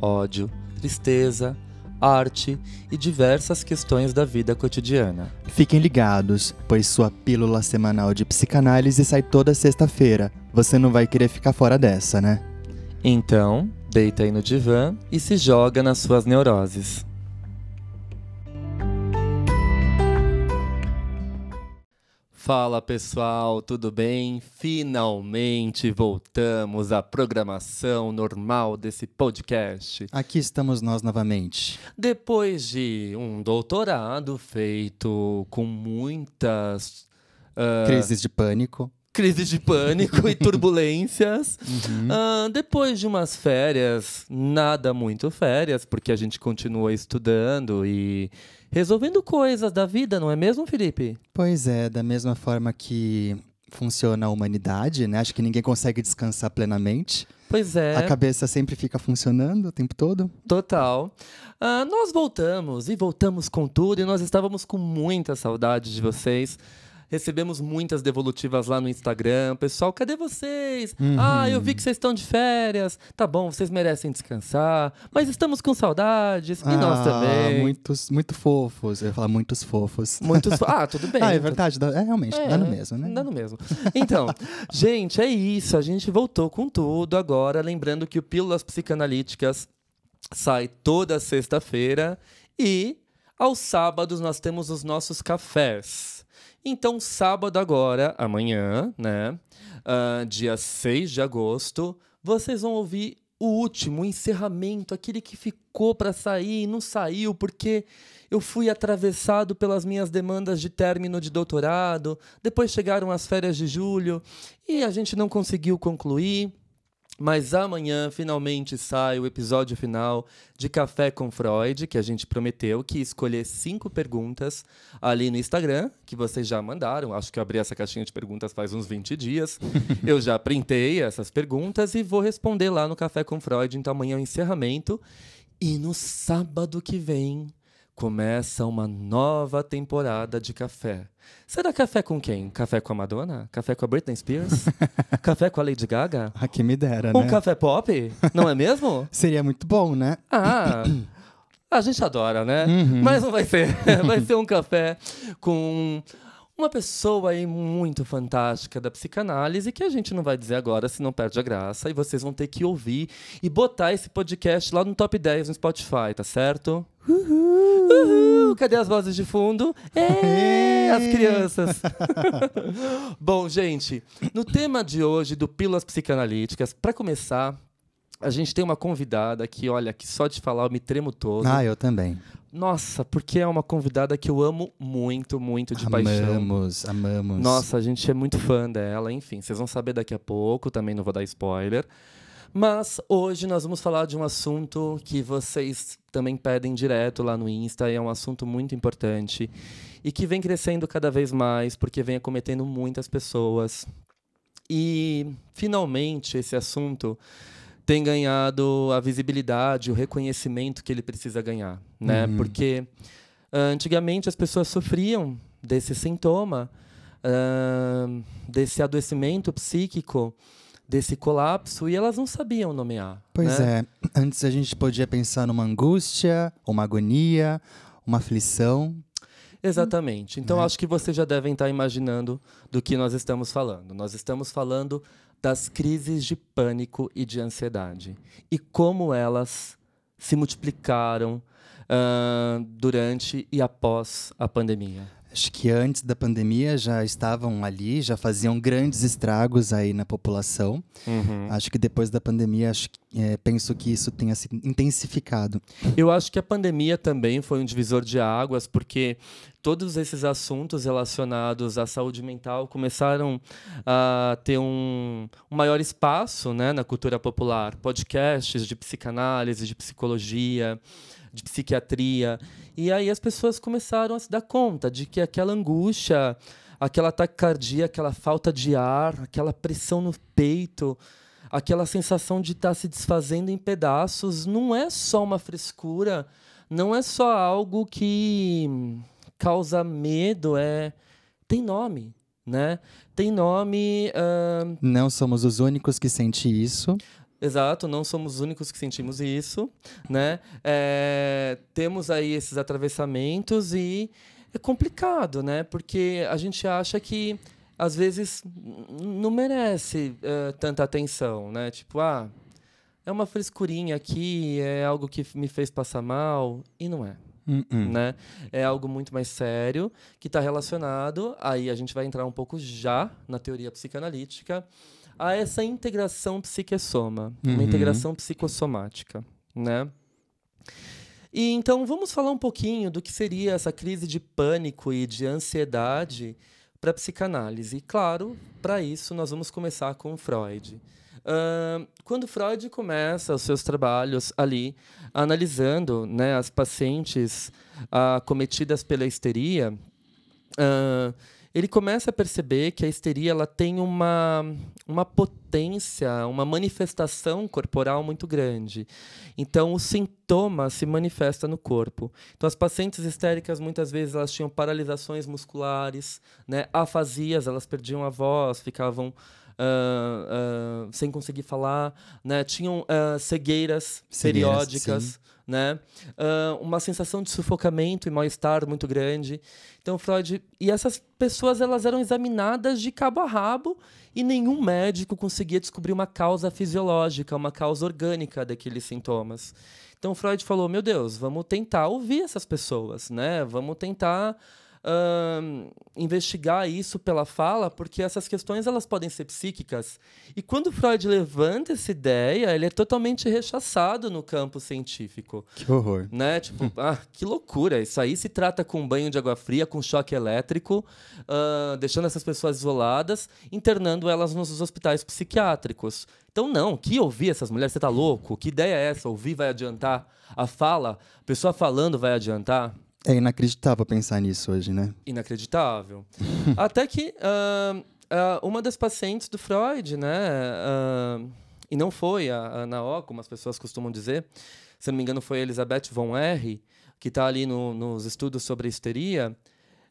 ódio, tristeza, arte e diversas questões da vida cotidiana. Fiquem ligados, pois sua pílula semanal de psicanálise sai toda sexta-feira. Você não vai querer ficar fora dessa, né? Então, deita aí no divã e se joga nas suas neuroses. Fala pessoal, tudo bem? Finalmente voltamos à programação normal desse podcast. Aqui estamos nós novamente. Depois de um doutorado feito com muitas uh, Crises de pânico. crises de pânico e turbulências. Ah, depois de umas férias, nada muito férias, porque a gente continua estudando e resolvendo coisas da vida, não é mesmo, Felipe? Pois é, da mesma forma que funciona a humanidade, né? Acho que ninguém consegue descansar plenamente. Pois é, A cabeça sempre fica funcionando o tempo todo. total. Ah, nós voltamos e voltamos com tudo e nós estávamos com muita saudade de vocês. Recebemos muitas devolutivas lá no Instagram. Pessoal, cadê vocês? Ah, eu vi que vocês estão de férias. Tá bom, vocês merecem descansar. Mas estamos com saudades. E nós Ah, também. Muitos, muito fofos. Eu ia falar muitos fofos. Muitos. Ah, tudo bem. ah, é verdade. É realmente, dá no mesmo, né? Dá no mesmo. Então, gente, é isso. A gente voltou com tudo agora. Lembrando que o Pílulas Psicanalíticas sai toda sexta-feira. E aos sábados nós temos os nossos cafés. Então, sábado agora, amanhã, né? ah, dia 6 de agosto, vocês vão ouvir o último, o encerramento, aquele que ficou para sair e não saiu porque eu fui atravessado pelas minhas demandas de término de doutorado, depois chegaram as férias de julho e a gente não conseguiu concluir. Mas amanhã finalmente sai o episódio final de Café com Freud, que a gente prometeu que escolher cinco perguntas ali no Instagram, que vocês já mandaram. Acho que eu abri essa caixinha de perguntas faz uns 20 dias. eu já printei essas perguntas e vou responder lá no Café com Freud. Então amanhã é o encerramento. E no sábado que vem começa uma nova temporada de café. Será café com quem? Café com a Madonna? Café com a Britney Spears? café com a Lady Gaga? Ah, que me dera, Um né? café pop? Não é mesmo? Seria muito bom, né? Ah, a gente adora, né? Uhum. Mas não vai ser. Vai ser um café com uma pessoa aí muito fantástica da psicanálise que a gente não vai dizer agora, senão perde a graça. E vocês vão ter que ouvir e botar esse podcast lá no top 10 no Spotify, tá certo? Uhul! Cadê as vozes de fundo? É, as crianças. Bom, gente, no tema de hoje do Pílulas Psicanalíticas, para começar, a gente tem uma convidada que, olha, que só de falar eu me tremo todo. Ah, eu também. Nossa, porque é uma convidada que eu amo muito, muito de paixão. amamos, amamos. Nossa, a gente é muito fã dela, enfim, vocês vão saber daqui a pouco, também não vou dar spoiler. Mas hoje nós vamos falar de um assunto que vocês também pedem direto lá no Insta, e é um assunto muito importante e que vem crescendo cada vez mais porque vem acometendo muitas pessoas. E finalmente esse assunto tem ganhado a visibilidade, o reconhecimento que ele precisa ganhar, né? Uhum. Porque ah, antigamente as pessoas sofriam desse sintoma, ah, desse adoecimento psíquico, desse colapso e elas não sabiam nomear. Pois né? é. Antes a gente podia pensar numa angústia, uma agonia, uma aflição. Exatamente. Então Né? acho que vocês já devem estar imaginando do que nós estamos falando. Nós estamos falando das crises de pânico e de ansiedade e como elas se multiplicaram ah, durante e após a pandemia. Acho que antes da pandemia já estavam ali, já faziam grandes estragos aí na população. Acho que depois da pandemia, acho, que- é, penso que isso tenha se intensificado. Eu acho que a pandemia também foi um divisor de águas, porque todos esses assuntos relacionados à saúde mental começaram a ter um, um maior espaço né, na cultura popular. Podcasts de psicanálise, de psicologia, de psiquiatria. E aí as pessoas começaram a se dar conta de que aquela angústia, aquela taquicardia, aquela falta de ar, aquela pressão no peito, aquela sensação de estar se desfazendo em pedaços, não é só uma frescura, não é só algo que causa medo, é tem nome, né? Tem nome. Uh... Não somos os únicos que sentem isso. Exato, não somos os únicos que sentimos isso, né? É, temos aí esses atravessamentos e é complicado, né? Porque a gente acha que às vezes não merece uh, tanta atenção, né? Tipo, ah, é uma frescurinha aqui, é algo que me fez passar mal e não é. Uh -uh. Né? É algo muito mais sério que está relacionado. Aí a gente vai entrar um pouco já na teoria psicanalítica a essa integração psique-soma, uhum. uma integração psicossomática, né? E então vamos falar um pouquinho do que seria essa crise de pânico e de ansiedade para a psicanálise. E claro, para isso nós vamos começar com Freud. Quando Freud começa os seus trabalhos ali, analisando né, as pacientes uh, cometidas pela histeria, uh, ele começa a perceber que a histeria ela tem uma, uma potência, uma manifestação corporal muito grande. Então, o sintoma se manifesta no corpo. Então, as pacientes histéricas, muitas vezes, elas tinham paralisações musculares, né? afasias, elas perdiam a voz, ficavam Uh, uh, sem conseguir falar, né? tinham uh, cegueiras, cegueiras periódicas, sim né? Uma sensação de sufocamento e mal-estar muito grande. Então, Freud. E essas pessoas elas eram examinadas de cabo a rabo e nenhum médico conseguia descobrir uma causa fisiológica, uma causa orgânica daqueles sintomas. Então, Freud falou: meu Deus, vamos tentar ouvir essas pessoas, né? Vamos tentar uh, investigar isso pela fala, porque essas questões elas podem ser psíquicas. E quando Freud levanta essa ideia, ele é totalmente rechaçado no campo científico. Que horror. Né? Tipo, ah, que loucura. Isso aí se trata com banho de água fria, com choque elétrico, uh, deixando essas pessoas isoladas, internando elas nos hospitais psiquiátricos. Então, não, que ouvir essas mulheres? Você tá louco? Que ideia é essa? Ouvir vai adiantar? A fala, a pessoa falando vai adiantar? É inacreditável pensar nisso hoje, né? Inacreditável. Até que uh, uh, uma das pacientes do Freud, né? Uh, e não foi a, a Naó, como as pessoas costumam dizer, se não me engano foi a Elizabeth von R., que está ali no, nos estudos sobre histeria,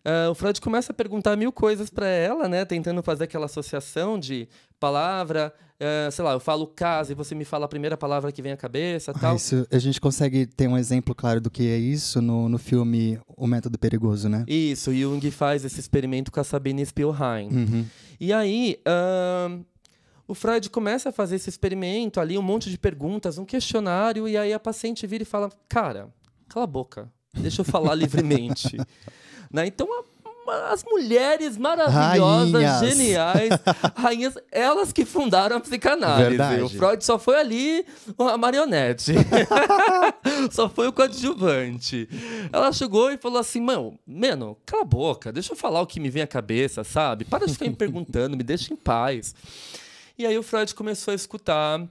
Uh, o Freud começa a perguntar mil coisas para ela, né? Tentando fazer aquela associação de palavra, uh, sei lá, eu falo casa e você me fala a primeira palavra que vem à cabeça, tal. Isso, a gente consegue ter um exemplo claro do que é isso no, no filme O Método Perigoso, né? Isso, Jung faz esse experimento com a Sabine Spielheim. Uhum. E aí, uh, o Freud começa a fazer esse experimento ali, um monte de perguntas, um questionário, e aí a paciente vira e fala: Cara, cala a boca, deixa eu falar livremente. Né? Então, as mulheres maravilhosas, rainhas. geniais, rainhas, elas que fundaram a psicanálise. Verdade. O Freud só foi ali a marionete. só foi o coadjuvante. Ela chegou e falou assim: Mano, mano, cala a boca, deixa eu falar o que me vem à cabeça, sabe? Para de ficar me perguntando, me deixa em paz. E aí o Freud começou a escutar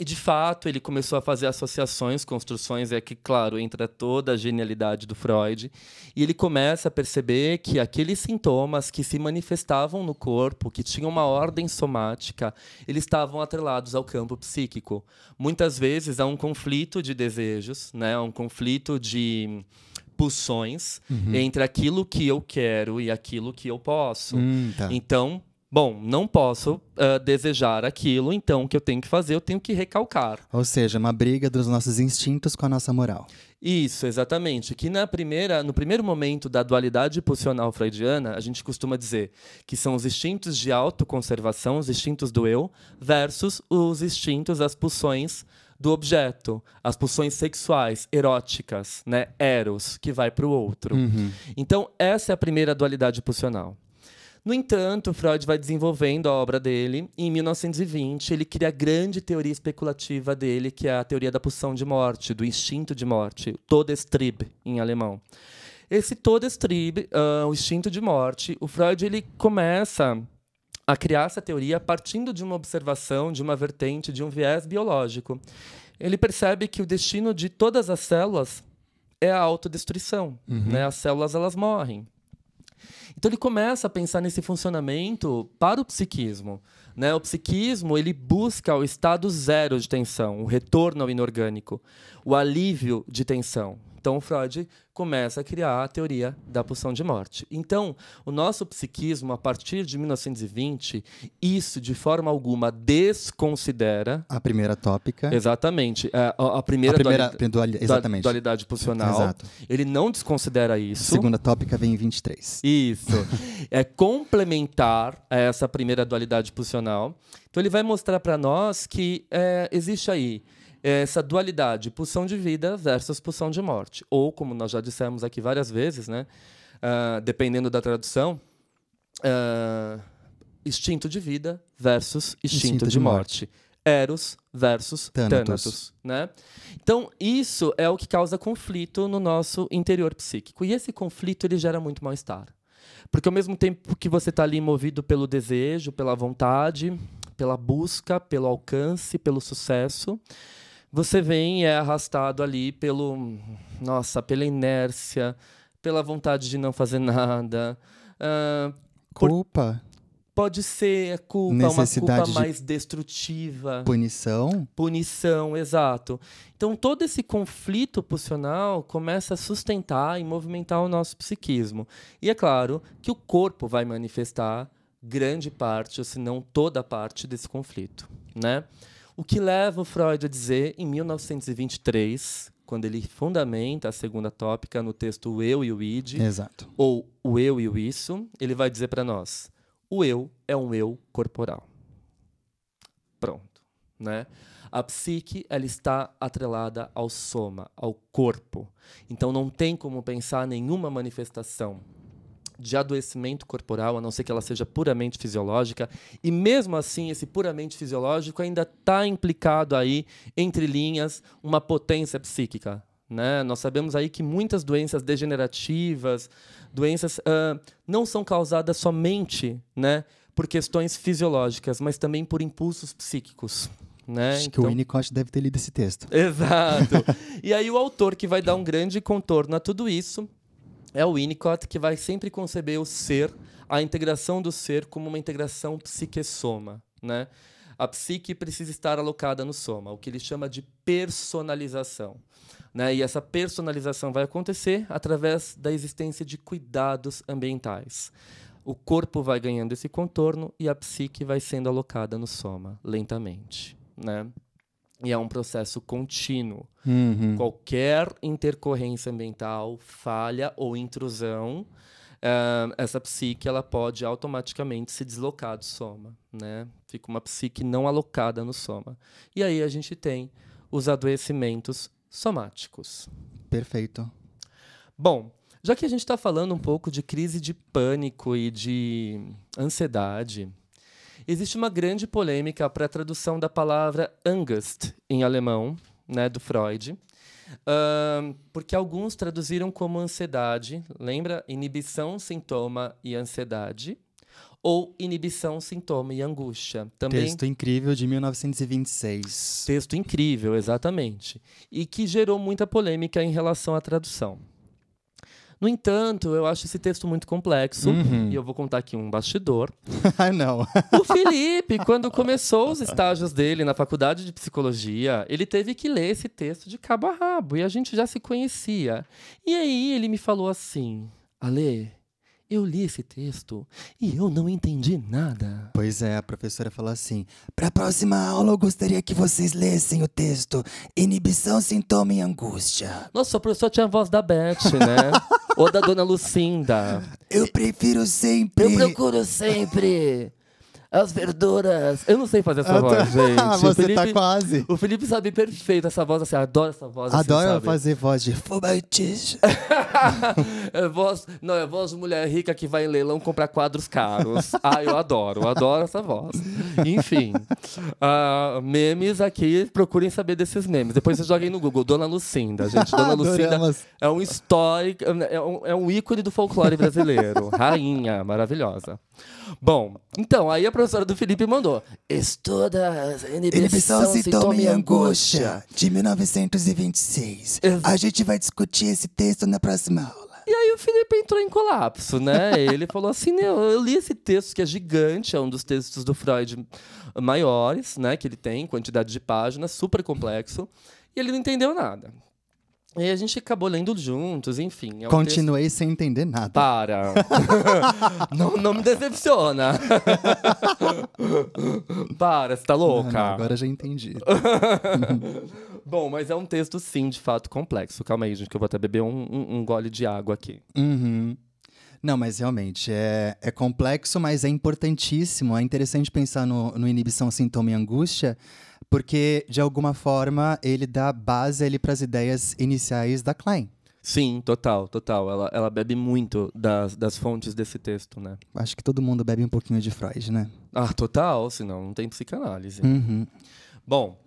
e de fato ele começou a fazer associações, construções, é que, claro, entra toda a genialidade do Freud. E ele começa a perceber que aqueles sintomas que se manifestavam no corpo, que tinham uma ordem somática, eles estavam atrelados ao campo psíquico. Muitas vezes há um conflito de desejos, né? um conflito de pulsões uhum. entre aquilo que eu quero e aquilo que eu posso. Hum, tá. Então, Bom, não posso uh, desejar aquilo, então o que eu tenho que fazer, eu tenho que recalcar. Ou seja, uma briga dos nossos instintos com a nossa moral. Isso, exatamente. Que na primeira, no primeiro momento da dualidade pulsional freudiana, a gente costuma dizer que são os instintos de autoconservação, os instintos do eu, versus os instintos, as pulsões do objeto, as pulsões sexuais, eróticas, né, eros, que vai para o outro. Uhum. Então, essa é a primeira dualidade pulsional. No entanto, Freud vai desenvolvendo a obra dele e em 1920 ele cria a grande teoria especulativa dele, que é a teoria da pulsão de morte, do instinto de morte, Todestrieb em alemão. esse todo estribe, uh, o instinto de morte, o Freud ele começa a criar essa teoria partindo de uma observação, de uma vertente, de um viés biológico. Ele percebe que o destino de todas as células é a autodestruição, uhum. né? As células elas morrem. Então ele começa a pensar nesse funcionamento para o psiquismo. Né? O psiquismo ele busca o estado zero de tensão, o retorno ao inorgânico, o alívio de tensão. Então, Freud começa a criar a teoria da pulsão de morte. Então, o nosso psiquismo, a partir de 1920, isso de forma alguma desconsidera. A primeira tópica. Exatamente. É, a, a primeira, a primeira duali exatamente. dualidade pulsional. Exato. Ele não desconsidera isso. A segunda tópica vem em 23. Isso. é complementar a essa primeira dualidade pulsional. Então, ele vai mostrar para nós que é, existe aí essa dualidade, pulsão de vida versus pulsão de morte. Ou, como nós já dissemos aqui várias vezes, né, uh, dependendo da tradução, uh, instinto de vida versus instinto, instinto de, de morte. morte. Eros versus Thanatos. Thanatos né? Então, isso é o que causa conflito no nosso interior psíquico. E esse conflito ele gera muito mal-estar. Porque ao mesmo tempo que você está ali movido pelo desejo, pela vontade, pela busca, pelo alcance, pelo sucesso, você vem e é arrastado ali pelo, nossa, pela inércia, pela vontade de não fazer nada. Uh, culpa. Por, pode ser culpa, uma culpa mais destrutiva. Punição? Punição, exato. Então todo esse conflito pulsional começa a sustentar e movimentar o nosso psiquismo. E é claro que o corpo vai manifestar grande parte, ou se não toda parte desse conflito, né? O que leva o Freud a dizer, em 1923, quando ele fundamenta a segunda tópica no texto O Eu e o Id, Exato. ou O Eu e o Isso, ele vai dizer para nós: o eu é um eu corporal. Pronto, né? A psique ela está atrelada ao soma, ao corpo. Então não tem como pensar nenhuma manifestação de adoecimento corporal, a não ser que ela seja puramente fisiológica. E mesmo assim, esse puramente fisiológico ainda está implicado aí, entre linhas, uma potência psíquica. Né? Nós sabemos aí que muitas doenças degenerativas, doenças uh, não são causadas somente né, por questões fisiológicas, mas também por impulsos psíquicos. Né? Acho então... que o então Winnicott deve ter lido esse texto. Exato. e aí o autor que vai dar um grande contorno a tudo isso é o Winnicott que vai sempre conceber o ser, a integração do ser como uma integração psique-soma, né? A psique precisa estar alocada no soma, o que ele chama de personalização. Né? E essa personalização vai acontecer através da existência de cuidados ambientais. O corpo vai ganhando esse contorno e a psique vai sendo alocada no soma, lentamente. Né? E é um processo contínuo. Uhum. Qualquer intercorrência ambiental, falha ou intrusão, uh, essa psique ela pode automaticamente se deslocar do soma. Né? Fica uma psique não alocada no soma. E aí a gente tem os adoecimentos somáticos. Perfeito. Bom, já que a gente está falando um pouco de crise de pânico e de ansiedade, Existe uma grande polêmica para a tradução da palavra Angst em alemão, né, do Freud, uh, porque alguns traduziram como ansiedade, lembra? Inibição, sintoma e ansiedade. Ou inibição, sintoma e angústia. Também... Texto incrível de 1926. Texto incrível, exatamente. E que gerou muita polêmica em relação à tradução. No entanto, eu acho esse texto muito complexo. Uhum. E eu vou contar aqui um bastidor. não. o Felipe, quando começou os estágios dele na faculdade de psicologia, ele teve que ler esse texto de cabo a rabo. E a gente já se conhecia. E aí ele me falou assim: Ale, eu li esse texto e eu não entendi nada. Pois é, a professora falou assim: para a próxima aula eu gostaria que vocês lessem o texto Inibição, Sintoma e Angústia. Nossa, a professora tinha a voz da Beth, né? Ou da dona Lucinda. Eu prefiro sempre. Eu procuro sempre. As verduras. Eu não sei fazer essa voz, gente. Você o Felipe, tá quase. O Felipe sabe perfeito essa voz, assim, adoro essa voz. Adoro assim, sabe? fazer voz de fubaitis. é voz, não, é voz de mulher rica que vai em leilão comprar quadros caros. ah, eu adoro, eu adoro essa voz. Enfim, uh, memes aqui, procurem saber desses memes. Depois vocês joguem no Google, Dona Lucinda, gente. Dona Lucinda é um histórico, é um, é um ícone do folclore brasileiro. Rainha, maravilhosa. Bom, então, aí a professora do Felipe mandou. Estuda inibição, inibição sintoma e angústia. De 1926. Ex a gente vai discutir esse texto na próxima aula. E aí o Felipe entrou em colapso, né? Ele falou assim, eu li esse texto que é gigante, é um dos textos do Freud maiores, né? Que ele tem, quantidade de páginas, super complexo. E ele não entendeu nada. E a gente acabou lendo juntos, enfim. É um Continuei texto... sem entender nada. Para. não, não me decepciona. Para, você tá louca? Não, não, agora já entendi. Bom, mas é um texto, sim, de fato complexo. Calma aí, gente, que eu vou até beber um, um, um gole de água aqui. Uhum. Não, mas realmente é, é complexo, mas é importantíssimo. É interessante pensar no, no inibição, sintoma e angústia porque, de alguma forma, ele dá base para as ideias iniciais da Klein. Sim, total, total. Ela, ela bebe muito das, das fontes desse texto, né? Acho que todo mundo bebe um pouquinho de Freud, né? Ah, total, senão não tem psicanálise. Uhum. Bom,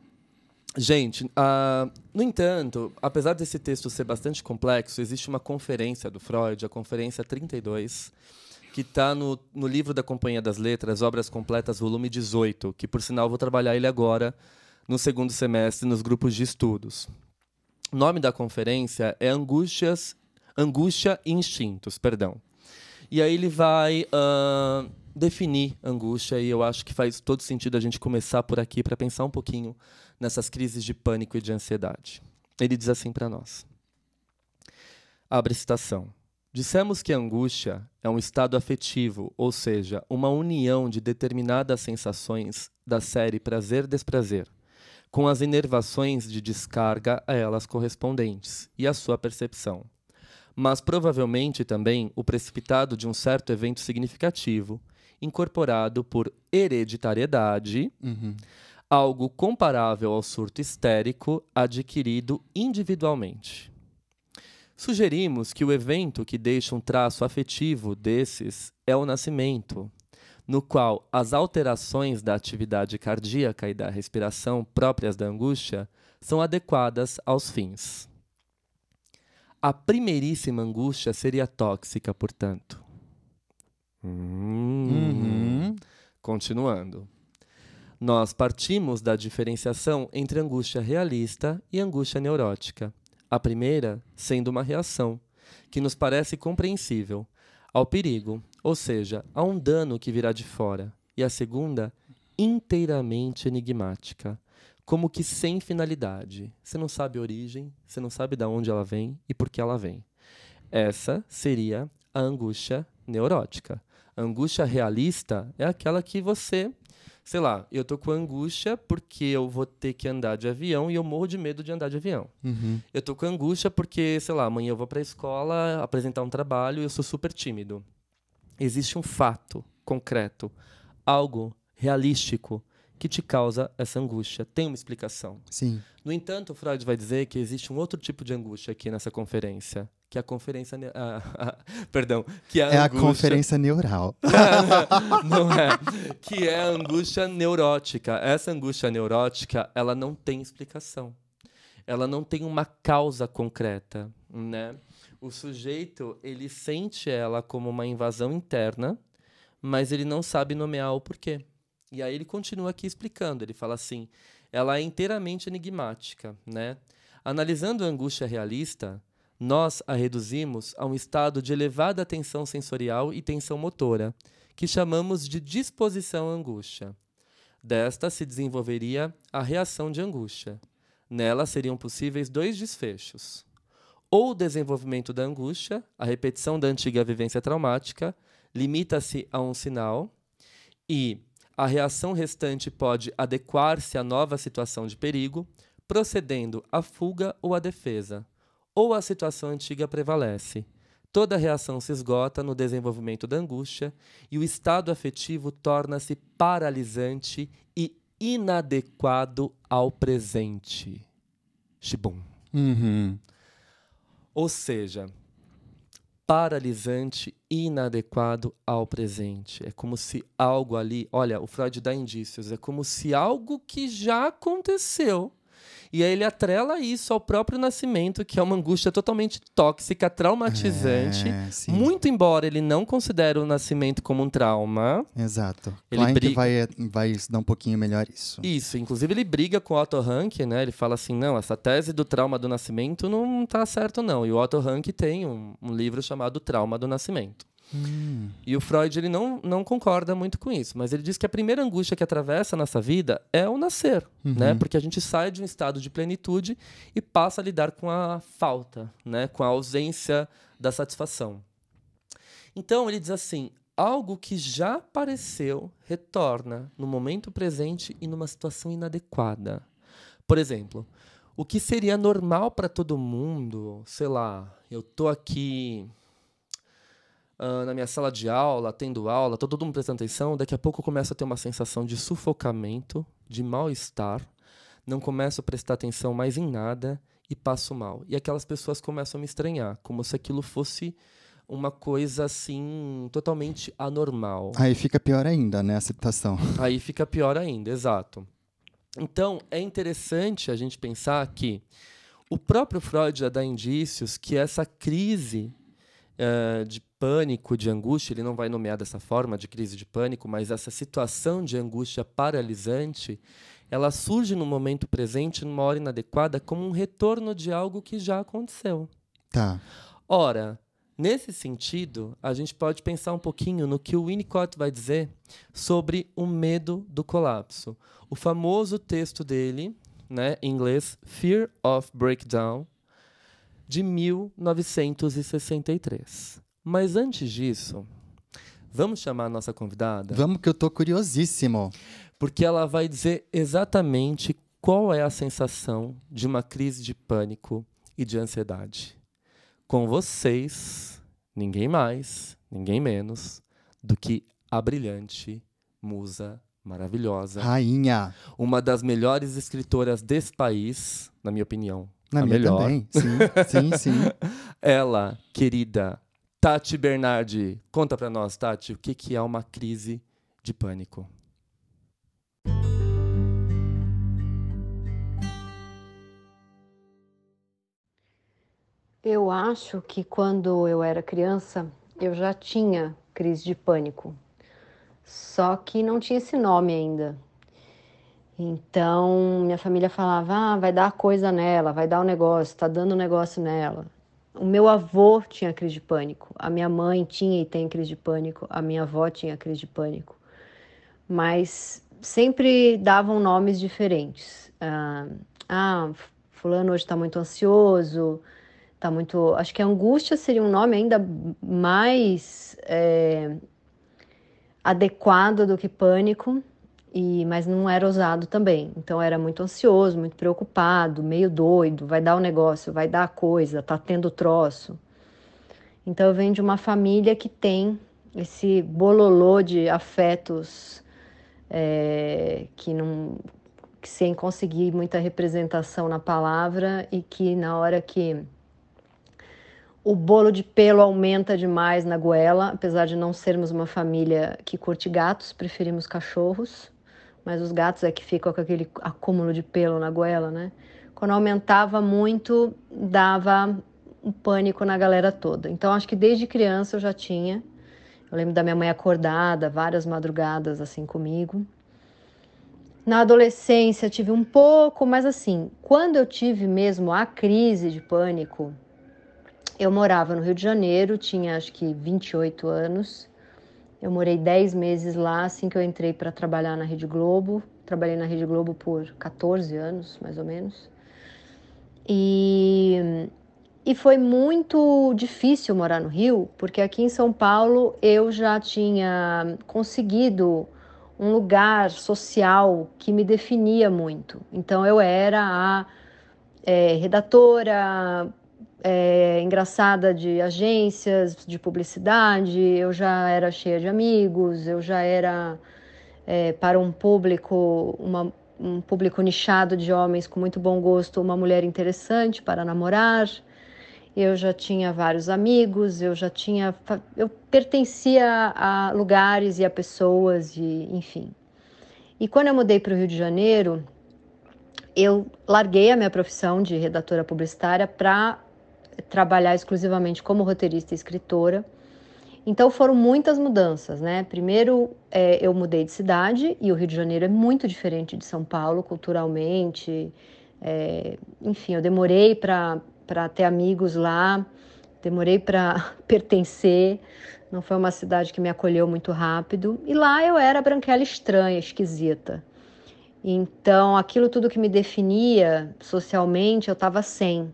gente, uh, no entanto, apesar desse texto ser bastante complexo, existe uma conferência do Freud, a Conferência 32, que está no, no livro da Companhia das Letras, Obras Completas, volume 18, que, por sinal, vou trabalhar ele agora no segundo semestre nos grupos de estudos. O nome da conferência é Angústias, Angústia e Instintos, perdão. E aí ele vai uh, definir angústia e eu acho que faz todo sentido a gente começar por aqui para pensar um pouquinho nessas crises de pânico e de ansiedade. Ele diz assim para nós. Abre citação. Dissemos que a angústia é um estado afetivo, ou seja, uma união de determinadas sensações da série prazer-desprazer, com as inervações de descarga a elas correspondentes e a sua percepção. Mas provavelmente também o precipitado de um certo evento significativo, incorporado por hereditariedade, uhum. algo comparável ao surto histérico adquirido individualmente. Sugerimos que o evento que deixa um traço afetivo desses é o nascimento, no qual as alterações da atividade cardíaca e da respiração próprias da angústia são adequadas aos fins. A primeiríssima angústia seria tóxica, portanto. Hum. Uhum. Continuando. Nós partimos da diferenciação entre angústia realista e angústia neurótica a primeira sendo uma reação, que nos parece compreensível, ao perigo, ou seja, a um dano que virá de fora, e a segunda, inteiramente enigmática, como que sem finalidade. Você não sabe a origem, você não sabe de onde ela vem e por que ela vem. Essa seria a angústia neurótica. A angústia realista é aquela que você sei lá, eu tô com angústia porque eu vou ter que andar de avião e eu morro de medo de andar de avião. Uhum. Eu tô com angústia porque, sei lá, amanhã eu vou para a escola apresentar um trabalho e eu sou super tímido. Existe um fato concreto, algo realístico que te causa essa angústia. Tem uma explicação. Sim. No entanto, Freud vai dizer que existe um outro tipo de angústia aqui nessa conferência, que é a conferência. perdão. Que é a, é a conferência neural. não é. Que é a angústia neurótica. Essa angústia neurótica, ela não tem explicação. Ela não tem uma causa concreta, né? O sujeito, ele sente ela como uma invasão interna, mas ele não sabe nomear o porquê. E aí ele continua aqui explicando. Ele fala assim: ela é inteiramente enigmática, né? Analisando a angústia realista, nós a reduzimos a um estado de elevada tensão sensorial e tensão motora, que chamamos de disposição à angústia. Desta se desenvolveria a reação de angústia. Nela seriam possíveis dois desfechos: ou o desenvolvimento da angústia, a repetição da antiga vivência traumática, limita-se a um sinal, e a reação restante pode adequar-se à nova situação de perigo, procedendo à fuga ou à defesa ou a situação antiga prevalece. toda reação se esgota no desenvolvimento da angústia e o estado afetivo torna-se paralisante e inadequado ao presente. Shibum. Uhum. Ou seja, paralisante e inadequado ao presente. É como se algo ali, olha, o Freud dá indícios, é como se algo que já aconteceu e aí ele atrela isso ao próprio nascimento, que é uma angústia totalmente tóxica, traumatizante. É, muito embora ele não considere o nascimento como um trauma. Exato. Ele Klein briga... vai, vai estudar um pouquinho melhor isso. Isso. Inclusive ele briga com o Otto Rank, né? Ele fala assim, não, essa tese do trauma do nascimento não tá certo não. E o Otto Rank tem um, um livro chamado Trauma do Nascimento. Hum. E o Freud ele não, não concorda muito com isso, mas ele diz que a primeira angústia que atravessa a nossa vida é o nascer, uhum. né? Porque a gente sai de um estado de plenitude e passa a lidar com a falta, né? Com a ausência da satisfação. Então ele diz assim: algo que já apareceu retorna no momento presente e numa situação inadequada. Por exemplo, o que seria normal para todo mundo, sei lá, eu tô aqui uh, na minha sala de aula, tendo aula, tô todo mundo prestando atenção, daqui a pouco eu começo a ter uma sensação de sufocamento, de mal-estar, não começo a prestar atenção mais em nada e passo mal. E aquelas pessoas começam a me estranhar, como se aquilo fosse uma coisa assim totalmente anormal. Aí fica pior ainda, né, a situação. Aí fica pior ainda, exato. Então, é interessante a gente pensar que o próprio Freud já dá indícios que essa crise uh, de pânico, de angústia, ele não vai nomear dessa forma, de crise de pânico, mas essa situação de angústia paralisante, ela surge no momento presente, numa hora inadequada, como um retorno de algo que já aconteceu. Tá. Ora, nesse sentido, a gente pode pensar um pouquinho no que o Winnicott vai dizer sobre o medo do colapso. O famoso texto dele, né, em inglês, Fear of Breakdown, de 1963. Mas antes disso, vamos chamar a nossa convidada? Vamos, que eu tô curiosíssimo. Porque ela vai dizer exatamente qual é a sensação de uma crise de pânico e de ansiedade. Com vocês, ninguém mais, ninguém menos do que a brilhante musa maravilhosa. Rainha. Uma das melhores escritoras desse país, na minha opinião. Na a minha melhor. também. Sim, sim, sim. Ela, querida Tati Bernardi, conta para nós, Tati, o que, que é uma crise de pânico? Eu acho que quando eu era criança, eu já tinha crise de pânico. Só que não tinha esse nome ainda. Então, minha família falava: ah, vai dar coisa nela, vai dar um negócio, tá dando um negócio nela. O meu avô tinha crise de pânico, a minha mãe tinha e tem crise de pânico, a minha avó tinha crise de pânico, mas sempre davam nomes diferentes. Ah, ah fulano hoje está muito ansioso, está muito. Acho que angústia seria um nome ainda mais é, adequado do que pânico e mas não era ousado também. Então era muito ansioso, muito preocupado, meio doido, vai dar o um negócio, vai dar a coisa, tá tendo troço. Então eu venho de uma família que tem esse bololô de afetos é, que não que sem conseguir muita representação na palavra e que na hora que o bolo de pelo aumenta demais na goela, apesar de não sermos uma família que curte gatos, preferimos cachorros mas os gatos é que ficam com aquele acúmulo de pelo na goela, né? Quando aumentava muito, dava um pânico na galera toda. Então acho que desde criança eu já tinha. Eu lembro da minha mãe acordada várias madrugadas assim comigo. Na adolescência tive um pouco, mas assim, quando eu tive mesmo a crise de pânico, eu morava no Rio de Janeiro, tinha acho que 28 anos. Eu morei 10 meses lá assim que eu entrei para trabalhar na Rede Globo. Trabalhei na Rede Globo por 14 anos, mais ou menos. E, e foi muito difícil morar no Rio, porque aqui em São Paulo eu já tinha conseguido um lugar social que me definia muito. Então eu era a é, redatora é, engraçada de agências de publicidade, eu já era cheia de amigos, eu já era é, para um público, uma, um público nichado de homens com muito bom gosto, uma mulher interessante para namorar. Eu já tinha vários amigos, eu já tinha, eu pertencia a lugares e a pessoas e enfim. E quando eu mudei para o Rio de Janeiro, eu larguei a minha profissão de redatora publicitária para trabalhar exclusivamente como roteirista e escritora. Então foram muitas mudanças, né? Primeiro é, eu mudei de cidade e o Rio de Janeiro é muito diferente de São Paulo culturalmente. É, enfim, eu demorei para ter amigos lá, demorei para pertencer. Não foi uma cidade que me acolheu muito rápido. E lá eu era branquela estranha, esquisita. Então aquilo tudo que me definia socialmente eu estava sem.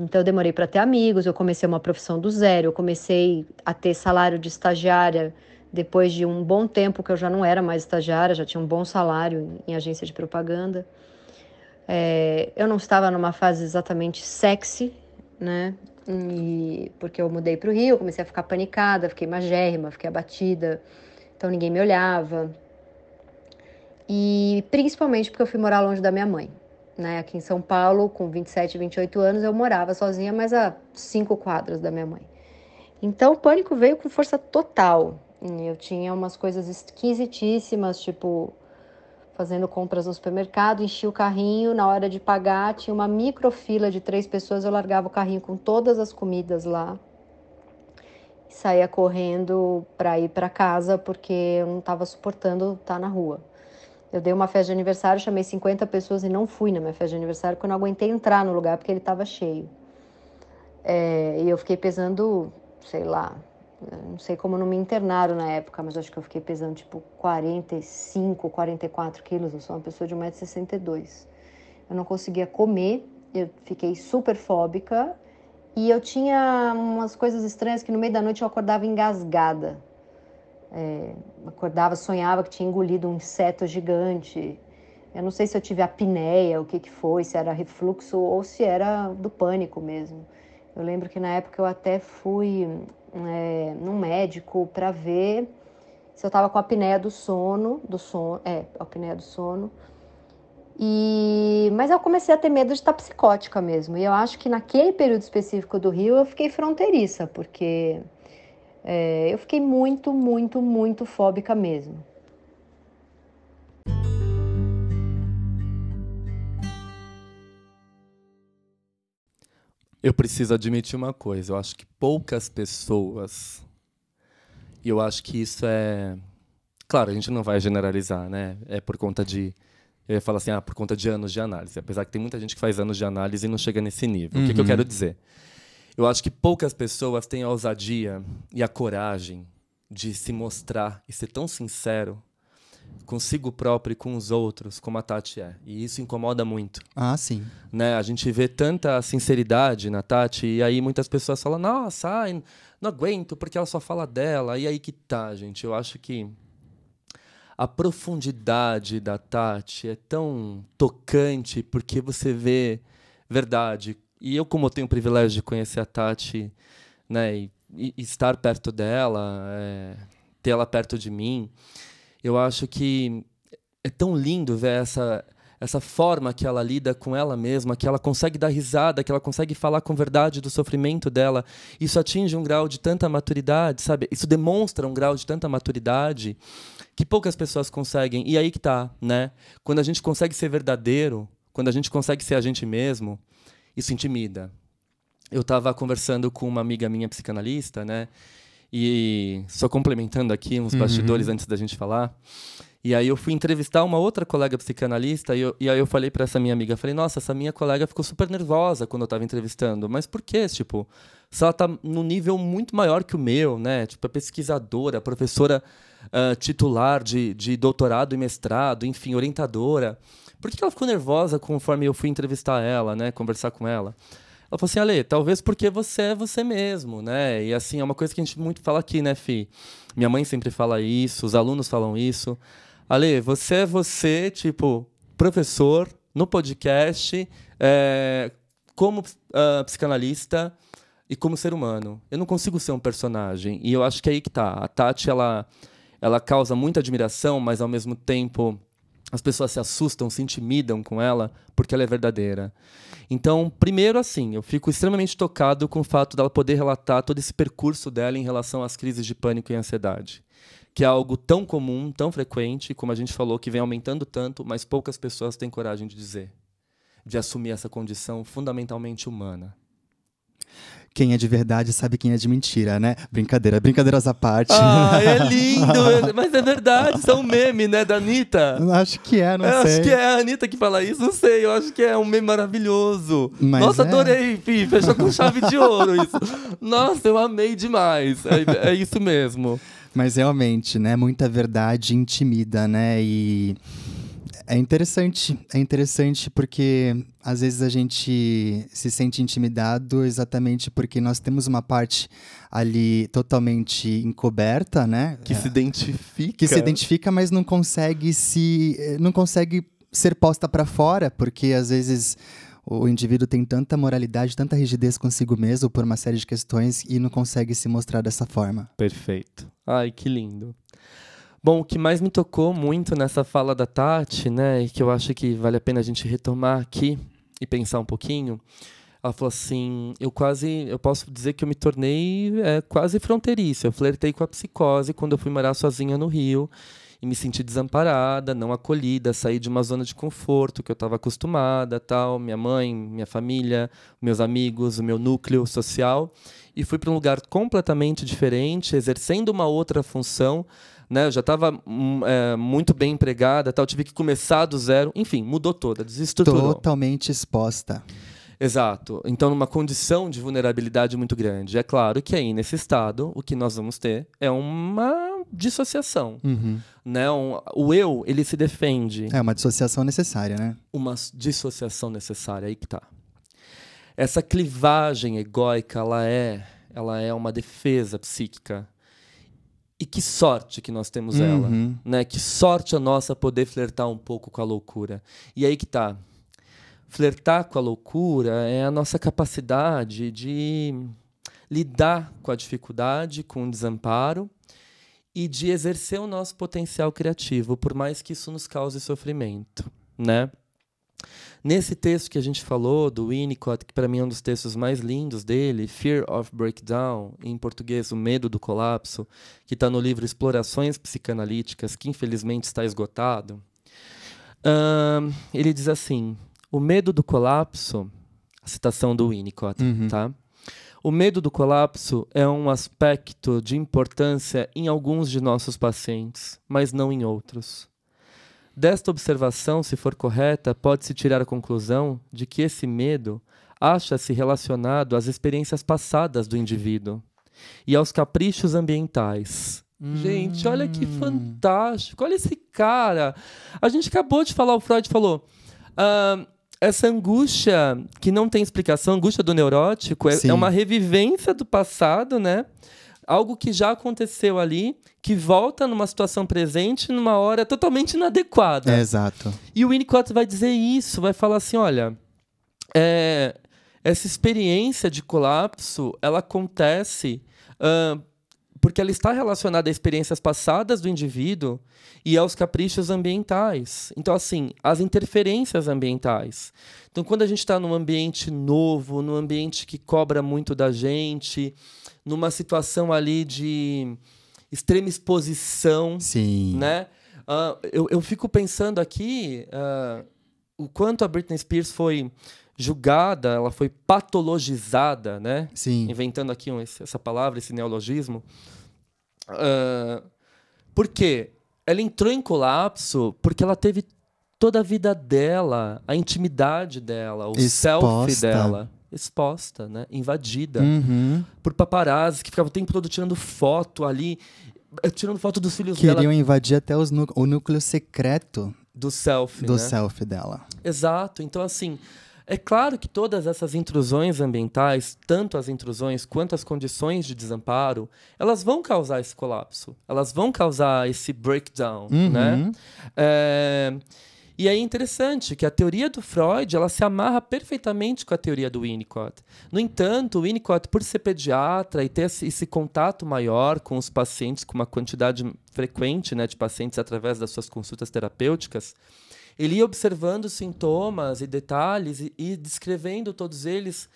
Então eu demorei para ter amigos, eu comecei uma profissão do zero, eu comecei a ter salário de estagiária depois de um bom tempo que eu já não era mais estagiária, já tinha um bom salário em agência de propaganda. É, eu não estava numa fase exatamente sexy, né? E, porque eu mudei para o Rio, comecei a ficar panicada, fiquei magérrima, fiquei abatida, então ninguém me olhava. E principalmente porque eu fui morar longe da minha mãe né? Aqui em São Paulo, com 27, 28 anos, eu morava sozinha, mas a cinco quadras da minha mãe. Então o pânico veio com força total. Eu tinha umas coisas esquisitíssimas, tipo fazendo compras no supermercado, enchi o carrinho, na hora de pagar tinha uma microfila de três pessoas, eu largava o carrinho com todas as comidas lá e saía correndo para ir para casa porque eu não estava suportando estar tá na rua. Eu dei uma festa de aniversário, chamei 50 pessoas e não fui na minha festa de aniversário porque eu não aguentei entrar no lugar porque ele estava cheio. É, e eu fiquei pesando, sei lá, não sei como não me internaram na época, mas acho que eu fiquei pesando tipo 45, 44 quilos. Eu sou uma pessoa de 1,62m. Eu não conseguia comer, eu fiquei super fóbica e eu tinha umas coisas estranhas que no meio da noite eu acordava engasgada. É, acordava, sonhava que tinha engolido um inseto gigante. Eu não sei se eu tive apneia, o que, que foi, se era refluxo ou se era do pânico mesmo. Eu lembro que na época eu até fui é, num médico para ver se eu estava com apneia do sono, do sono, é, apneia do sono. E mas eu comecei a ter medo de estar psicótica mesmo. E eu acho que naquele período específico do Rio eu fiquei fronteiriça, porque é, eu fiquei muito, muito, muito fóbica mesmo. Eu preciso admitir uma coisa. Eu acho que poucas pessoas. E eu acho que isso é. Claro, a gente não vai generalizar, né? É por conta de. Eu ia falar assim, ah, por conta de anos de análise. Apesar que tem muita gente que faz anos de análise e não chega nesse nível. Uhum. O que, que eu uhum. quero dizer? Eu acho que poucas pessoas têm a ousadia e a coragem de se mostrar e ser tão sincero consigo próprio e com os outros como a Tati é. E isso incomoda muito. Ah, sim. Né? A gente vê tanta sinceridade na Tati e aí muitas pessoas falam: "Nossa, ai, não aguento porque ela só fala dela". E aí que tá, gente. Eu acho que a profundidade da Tati é tão tocante porque você vê verdade, e eu, como eu tenho o privilégio de conhecer a Tati, né, e, e estar perto dela, é, ela perto de mim, eu acho que é tão lindo ver essa essa forma que ela lida com ela mesma, que ela consegue dar risada, que ela consegue falar com verdade do sofrimento dela. Isso atinge um grau de tanta maturidade, sabe? Isso demonstra um grau de tanta maturidade que poucas pessoas conseguem. E aí que tá, né? Quando a gente consegue ser verdadeiro, quando a gente consegue ser a gente mesmo, isso intimida. Eu estava conversando com uma amiga minha psicanalista, né? E só complementando aqui uns uhum. bastidores antes da gente falar. E aí eu fui entrevistar uma outra colega psicanalista e, eu, e aí eu falei para essa minha amiga, falei, nossa, essa minha colega ficou super nervosa quando eu estava entrevistando. Mas por quê? Tipo, se ela tá num nível muito maior que o meu, né? Tipo, é pesquisadora, professora uh, titular de, de doutorado e mestrado, enfim, orientadora. Por que ela ficou nervosa conforme eu fui entrevistar ela, né? Conversar com ela? Ela falou assim, Ale, talvez porque você é você mesmo, né? E assim, é uma coisa que a gente muito fala aqui, né, Fi? Minha mãe sempre fala isso, os alunos falam isso. Ale, você é você, tipo, professor, no podcast, é, como uh, psicanalista e como ser humano. Eu não consigo ser um personagem. E eu acho que é aí que tá. A Tati, ela, ela causa muita admiração, mas ao mesmo tempo as pessoas se assustam, se intimidam com ela, porque ela é verdadeira. Então, primeiro, assim, eu fico extremamente tocado com o fato dela poder relatar todo esse percurso dela em relação às crises de pânico e ansiedade. Que é algo tão comum, tão frequente, como a gente falou, que vem aumentando tanto, mas poucas pessoas têm coragem de dizer, de assumir essa condição fundamentalmente humana quem é de verdade sabe quem é de mentira, né? Brincadeira, brincadeiras à parte. Ah, é lindo! mas é verdade, isso é um meme, né, da Anitta? Acho que é, não eu sei. Acho que é a Anitta que fala isso, não sei. Eu acho que é um meme maravilhoso. Mas Nossa, é. adorei, Fih, fechou com chave de ouro isso. Nossa, eu amei demais. É, é isso mesmo. Mas realmente, né, muita verdade intimida, né? E é interessante, é interessante porque às vezes a gente se sente intimidado exatamente porque nós temos uma parte ali totalmente encoberta, né? Que é, se identifica. Que se identifica, mas não consegue se não consegue ser posta para fora, porque às vezes o indivíduo tem tanta moralidade, tanta rigidez consigo mesmo por uma série de questões e não consegue se mostrar dessa forma. Perfeito. Ai, que lindo. Bom, o que mais me tocou muito nessa fala da Tati, né, e que eu acho que vale a pena a gente retomar aqui e pensar um pouquinho, ela falou assim: eu quase, eu posso dizer que eu me tornei é, quase fronteiriço. Eu flertei com a psicose quando eu fui morar sozinha no Rio e me senti desamparada, não acolhida, saí de uma zona de conforto que eu estava acostumada, tal, minha mãe, minha família, meus amigos, o meu núcleo social, e fui para um lugar completamente diferente, exercendo uma outra função né? Eu já estava hum, é, muito bem empregada, tal, tive que começar do zero. Enfim, mudou toda, desestruturou. Totalmente exposta. Exato. Então, numa condição de vulnerabilidade muito grande. É claro que aí, nesse estado, o que nós vamos ter é uma dissociação. Uhum. Né? Um, o eu, ele se defende. É uma dissociação necessária, né? Uma dissociação necessária, aí que tá. Essa clivagem egóica, ela é, ela é uma defesa psíquica e que sorte que nós temos uhum. ela, né? Que sorte a nossa poder flertar um pouco com a loucura. E aí que tá. Flertar com a loucura é a nossa capacidade de lidar com a dificuldade, com o desamparo e de exercer o nosso potencial criativo, por mais que isso nos cause sofrimento, né? Nesse texto que a gente falou, do Winnicott, que para mim é um dos textos mais lindos dele, Fear of Breakdown, em português, O Medo do Colapso, que está no livro Explorações Psicanalíticas, que infelizmente está esgotado, ele diz assim: O medo do colapso, a citação do Winnicott, uhum. tá? O medo do colapso é um aspecto de importância em alguns de nossos pacientes, mas não em outros. Desta observação, se for correta, pode-se tirar a conclusão de que esse medo acha-se relacionado às experiências passadas do indivíduo e aos caprichos ambientais. Hum. Gente, olha que fantástico! Olha esse cara! A gente acabou de falar, o Freud falou. Uh, essa angústia que não tem explicação, angústia do neurótico, é, é uma revivência do passado, né? Algo que já aconteceu ali, que volta numa situação presente numa hora totalmente inadequada. É, exato. E o Winnicott vai dizer isso, vai falar assim, olha, é, essa experiência de colapso, ela acontece uh, porque ela está relacionada a experiências passadas do indivíduo e aos caprichos ambientais. Então, assim, as interferências ambientais. Então, quando a gente está num ambiente novo, num ambiente que cobra muito da gente, numa situação ali de extrema exposição. Sim. Né? Uh, eu, eu fico pensando aqui uh, o quanto a Britney Spears foi julgada, ela foi patologizada, né? Sim. Inventando aqui um, essa palavra, esse neologismo. Uh, por quê? Ela entrou em colapso porque ela teve toda a vida dela, a intimidade dela, o Exposta. self dela exposta, né? invadida uhum. por paparazzi que ficavam o tempo todo tirando foto ali, eh, tirando foto dos filhos Queriam dela. Queriam invadir até os o núcleo secreto do self, do né? self dela. Exato. Então assim, é claro que todas essas intrusões ambientais, tanto as intrusões quanto as condições de desamparo, elas vão causar esse colapso, elas vão causar esse breakdown, uhum. né? É... E é interessante que a teoria do Freud ela se amarra perfeitamente com a teoria do Winnicott. No entanto, o Winnicott, por ser pediatra e ter esse, esse contato maior com os pacientes, com uma quantidade frequente né, de pacientes através das suas consultas terapêuticas, ele ia observando sintomas e detalhes e, e descrevendo todos eles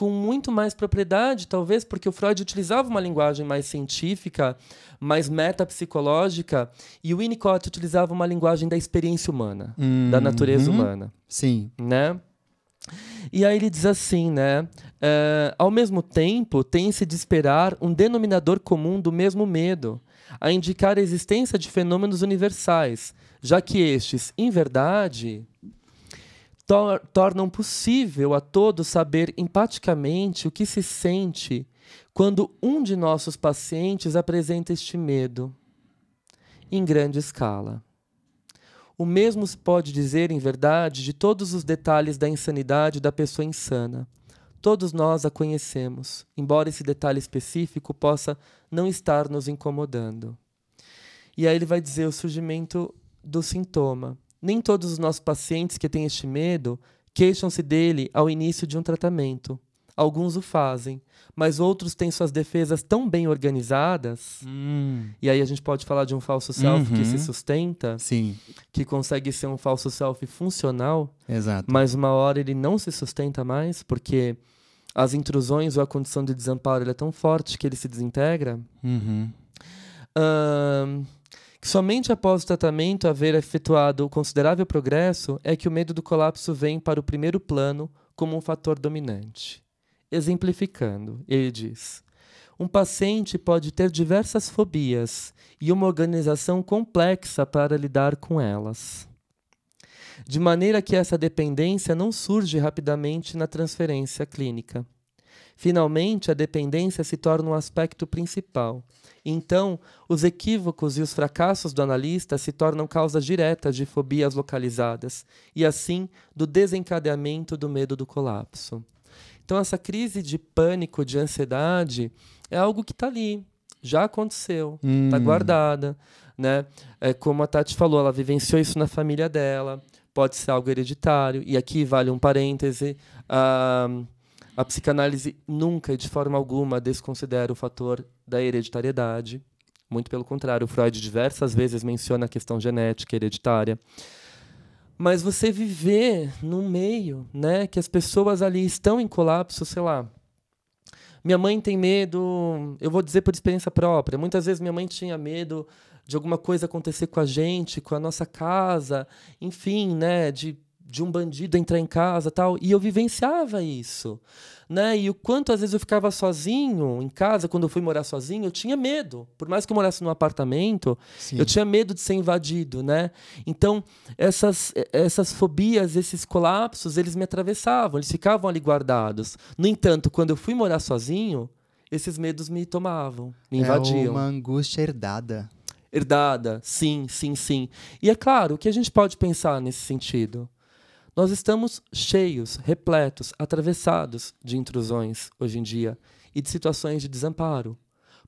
com muito mais propriedade, talvez porque o Freud utilizava uma linguagem mais científica, mais metapsicológica, e o Winnicott utilizava uma linguagem da experiência humana, Uhum. da natureza humana, Sim. né? E aí ele diz assim, né? eh, ao mesmo tempo, tem-se de esperar um denominador comum do mesmo medo, a indicar a existência de fenômenos universais, já que estes, em verdade, tor- tornam possível a todos saber empaticamente o que se sente quando um de nossos pacientes apresenta este medo em grande escala. O mesmo se pode dizer, em verdade, de todos os detalhes da insanidade da pessoa insana. Todos nós a conhecemos, embora esse detalhe específico possa não estar nos incomodando. E aí ele vai dizer o surgimento do sintoma. Nem todos os nossos pacientes que têm este medo queixam-se dele ao início de um tratamento. Alguns o fazem, mas outros têm suas defesas tão bem organizadas. E aí a gente pode falar de um falso self que Uhum. se sustenta, Sim, que consegue ser um falso self funcional, exato. mas uma hora ele não se sustenta mais, porque as intrusões ou a condição de desamparo ele é tão forte que ele se desintegra. Uhum. Que somente após o tratamento haver efetuado considerável progresso é que o medo do colapso vem para o primeiro plano como um fator dominante. Exemplificando, ele diz: um paciente pode ter diversas fobias e uma organização complexa para lidar com elas. De maneira que essa dependência não surge rapidamente na transferência clínica. Finalmente, a dependência se torna um aspecto principal. Então, os equívocos e os fracassos do analista se tornam causas diretas de fobias localizadas e, assim, do desencadeamento do medo do colapso. Então, essa crise de pânico, de ansiedade, é algo que está ali, já aconteceu, está Hum. guardada. Né? É, como a Tati falou, ela vivenciou isso na família dela, pode ser algo hereditário. E aqui vale um parêntese. ah, a psicanálise nunca, de forma alguma, desconsidera o fator da hereditariedade. Muito pelo contrário, Freud diversas vezes menciona a questão genética hereditária. Mas você viver num meio, né, que as pessoas ali estão em colapso, sei lá. Minha mãe tem medo, eu vou dizer por experiência própria. Muitas vezes minha mãe tinha medo de alguma coisa acontecer com a gente, com a nossa casa, enfim, né, de de um bandido entrar em casa tal e eu vivenciava isso né e o quanto às vezes eu ficava sozinho em casa quando eu fui morar sozinho eu tinha medo por mais que eu morasse num apartamento Sim. eu tinha medo de ser invadido né então essas essas fobias esses colapsos eles me atravessavam eles ficavam ali guardados no entanto quando eu fui morar sozinho esses medos me tomavam me É invadiam uma angústia herdada. herdada, sim, sim, sim. E é claro, o que a gente pode pensar nesse sentido? Nós estamos cheios, repletos, atravessados de intrusões hoje em dia e de situações de desamparo.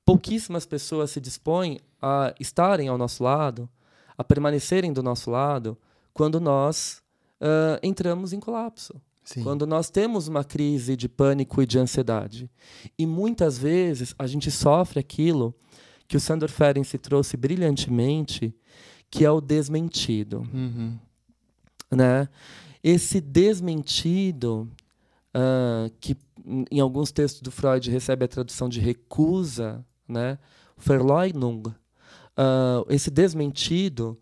Pouquíssimas pessoas se dispõem a estarem ao nosso lado, a permanecerem do nosso lado, quando nós ah, entramos em colapso. Sim. Quando nós temos uma crise de pânico e de ansiedade. E muitas vezes a gente sofre aquilo que o Sandor Ferenczi trouxe brilhantemente, que é o desmentido. Uhum. Né? Esse desmentido, ah, que em- alguns textos do Freud recebe a tradução de recusa, né? Verleugnung, ah, esse desmentido,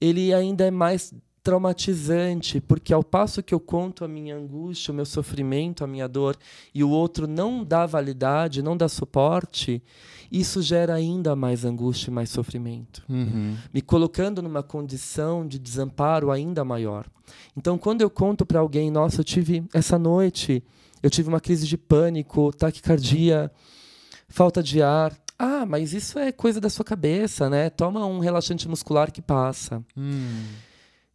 ele ainda é mais traumatizante, porque ao passo que eu conto a minha angústia, o meu sofrimento, a minha dor, e o outro não dá validade, não dá suporte, isso gera ainda mais angústia e mais sofrimento Uhum. me colocando numa condição de desamparo ainda maior. Então, quando eu conto para alguém, nossa, eu tive essa noite, eu tive uma crise de pânico, taquicardia, falta de ar. Ah, mas isso é coisa da sua cabeça, né? Toma um relaxante muscular que passa. Hum.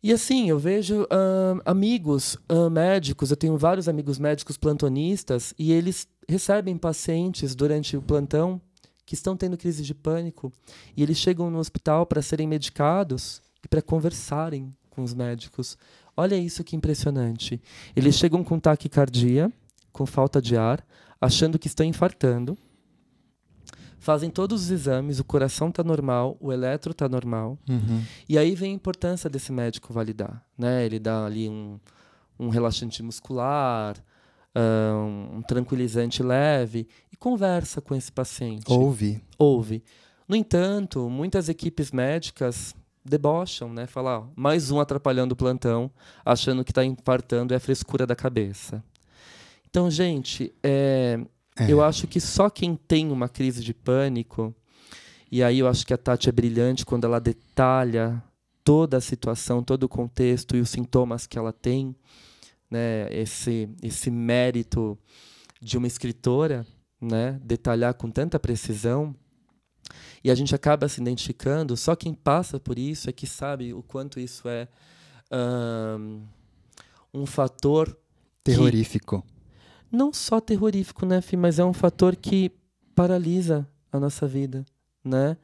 E assim, eu vejo ahn, amigos ahn, médicos, eu tenho vários amigos médicos plantonistas, e eles recebem pacientes durante o plantão que estão tendo crise de pânico, e eles chegam no hospital para serem medicados e para conversarem com os médicos. Olha isso que impressionante. Eles chegam com taquicardia, com falta de ar, achando que estão infartando. Fazem todos os exames, o coração está normal, o eletro está normal. Uhum. E aí vem a importância desse médico validar. Né? Ele dá ali um, um relaxante muscular, uh, um tranquilizante leve e conversa com esse paciente. Ouve. Ouve. No entanto, muitas equipes médicas debocham, né? Falar, ó, mais um atrapalhando o plantão, achando que está infartando é a frescura da cabeça. Então, gente, é, É. eu acho que só quem tem uma crise de pânico, e aí eu acho que a Tati é brilhante quando ela detalha toda a situação, todo o contexto e os sintomas que ela tem, né? Esse, esse mérito de uma escritora, né? Detalhar com tanta precisão. E a gente acaba se identificando, só quem passa por isso é que sabe o quanto isso é ahn, um fator Terrorífico. Não só terrorífico, né, Fih, mas é um fator que paralisa a nossa vida, né?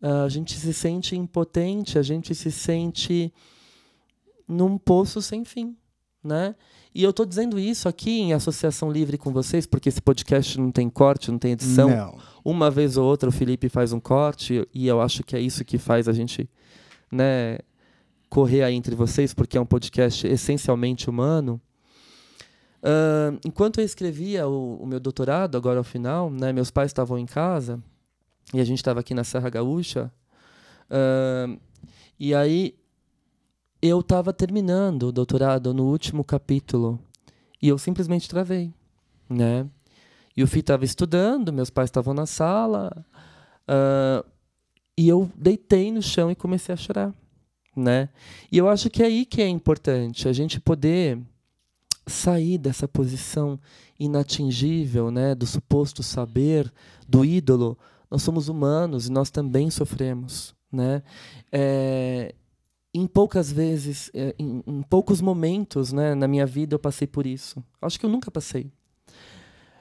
A gente se sente impotente, a gente se sente num poço sem fim, né? E eu estou dizendo isso aqui em associação livre com vocês, porque esse podcast não tem corte, não tem edição. Não. Uma vez ou outra o Felipe faz um corte e eu acho que é isso que faz a gente, né, correr aí entre vocês, porque é um podcast essencialmente humano. Enquanto eu escrevia o, o meu doutorado, agora ao final, né, meus pais estavam em casa e a gente estava aqui na Serra Gaúcha. ah, e aí eu estava terminando o doutorado no último capítulo e eu simplesmente travei, né? E o Fih estava estudando, meus pais estavam na sala, ah, e eu deitei no chão e comecei a chorar, né? E eu acho que é aí que é importante a gente poder sair dessa posição inatingível, né, do suposto saber, do ídolo. Nós somos humanos e nós também sofremos, né? É, em poucas vezes, é, em, em poucos momentos, né, na minha vida eu passei por isso. Acho que eu nunca passei.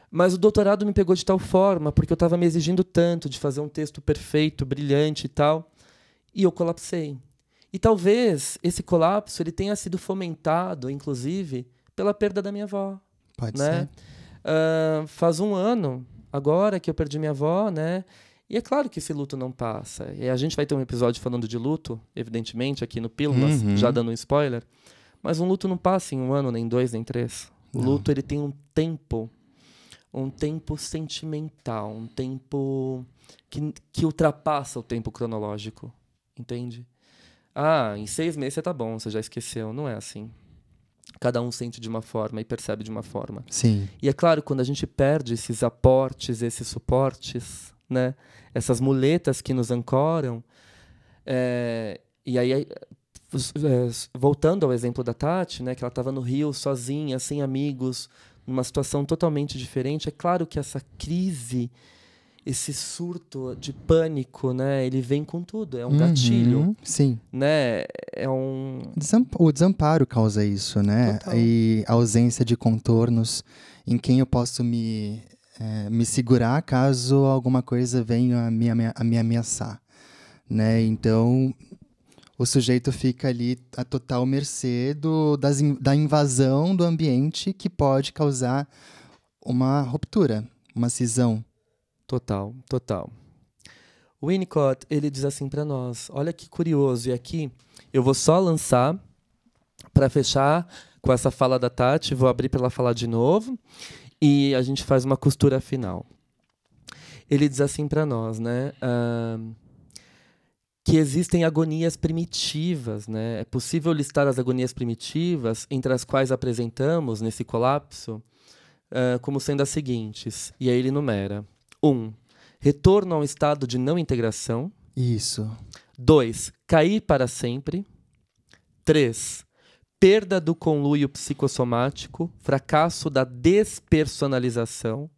Mas o doutorado me pegou de tal forma, porque eu estava me exigindo tanto de fazer um texto perfeito, brilhante e tal, e eu colapsei. E talvez esse colapso ele tenha sido fomentado, inclusive, pela perda da minha avó, Pode né? ser. Ah, faz um ano agora que eu perdi minha avó, né? E é claro que esse luto não passa. E a gente vai ter um episódio falando de luto, evidentemente, aqui no Pílulas, Uhum. já dando um spoiler. Mas um luto não passa em um ano, nem dois, nem três. O Não. luto ele tem um tempo, um tempo sentimental, um tempo que, que ultrapassa o tempo cronológico, entende? Ah, em seis meses você tá bom, você já esqueceu. Não é assim. Cada um sente de uma forma e percebe de uma forma. Sim. E é claro, quando a gente perde esses aportes, esses suportes, né? essas muletas que nos ancoram, é, e aí, é, é, voltando ao exemplo da Tati, né, que ela estava no Rio sozinha, sem amigos, numa situação totalmente diferente, é claro que essa crise, esse surto de pânico, né, ele vem com tudo, é um gatilho, Uhum, Sim. né, é um... Desam- O desamparo causa isso, né? Total. E a ausência de contornos em quem eu posso me, eh, me segurar caso alguma coisa venha a me, a me ameaçar, né? Então, o sujeito fica ali a total mercê do, das da invasão do ambiente que pode causar uma ruptura, uma cisão. Total, total. O Winnicott, ele diz assim para nós, olha que curioso, e aqui eu vou só lançar para fechar com essa fala da Tati, vou abrir para ela falar de novo e a gente faz uma costura final. Ele diz assim para nós, né? ahn, que existem agonias primitivas, né? É possível listar as agonias primitivas, entre as quais apresentamos nesse colapso, ah, como sendo as seguintes. E aí ele numera: 1. Um, retorno a um estado de não integração. Isso. 2. Cair para sempre. 3. Perda do conluio psicossomático, fracasso da despersonalização,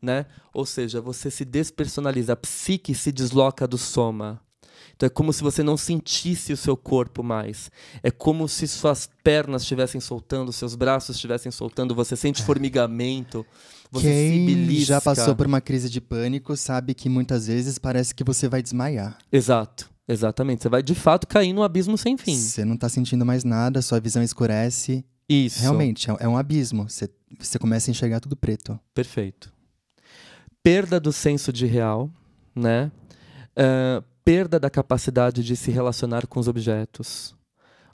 né? Ou seja, você se despersonaliza, a psique se desloca do soma. Então é como se você não sentisse o seu corpo mais. É como se suas pernas estivessem soltando, seus braços estivessem soltando, você sente formigamento, você se Quem belisca. já passou por uma crise de pânico sabe que muitas vezes parece que você vai desmaiar. Exato, Exatamente. Você vai de fato cair num abismo sem fim. Você não tá sentindo mais nada, sua visão escurece. Isso. Realmente, é, é um abismo. Você, você começa a enxergar tudo preto. Perfeito. Perda do senso de real, né? Uh, perda da capacidade de se relacionar com os objetos.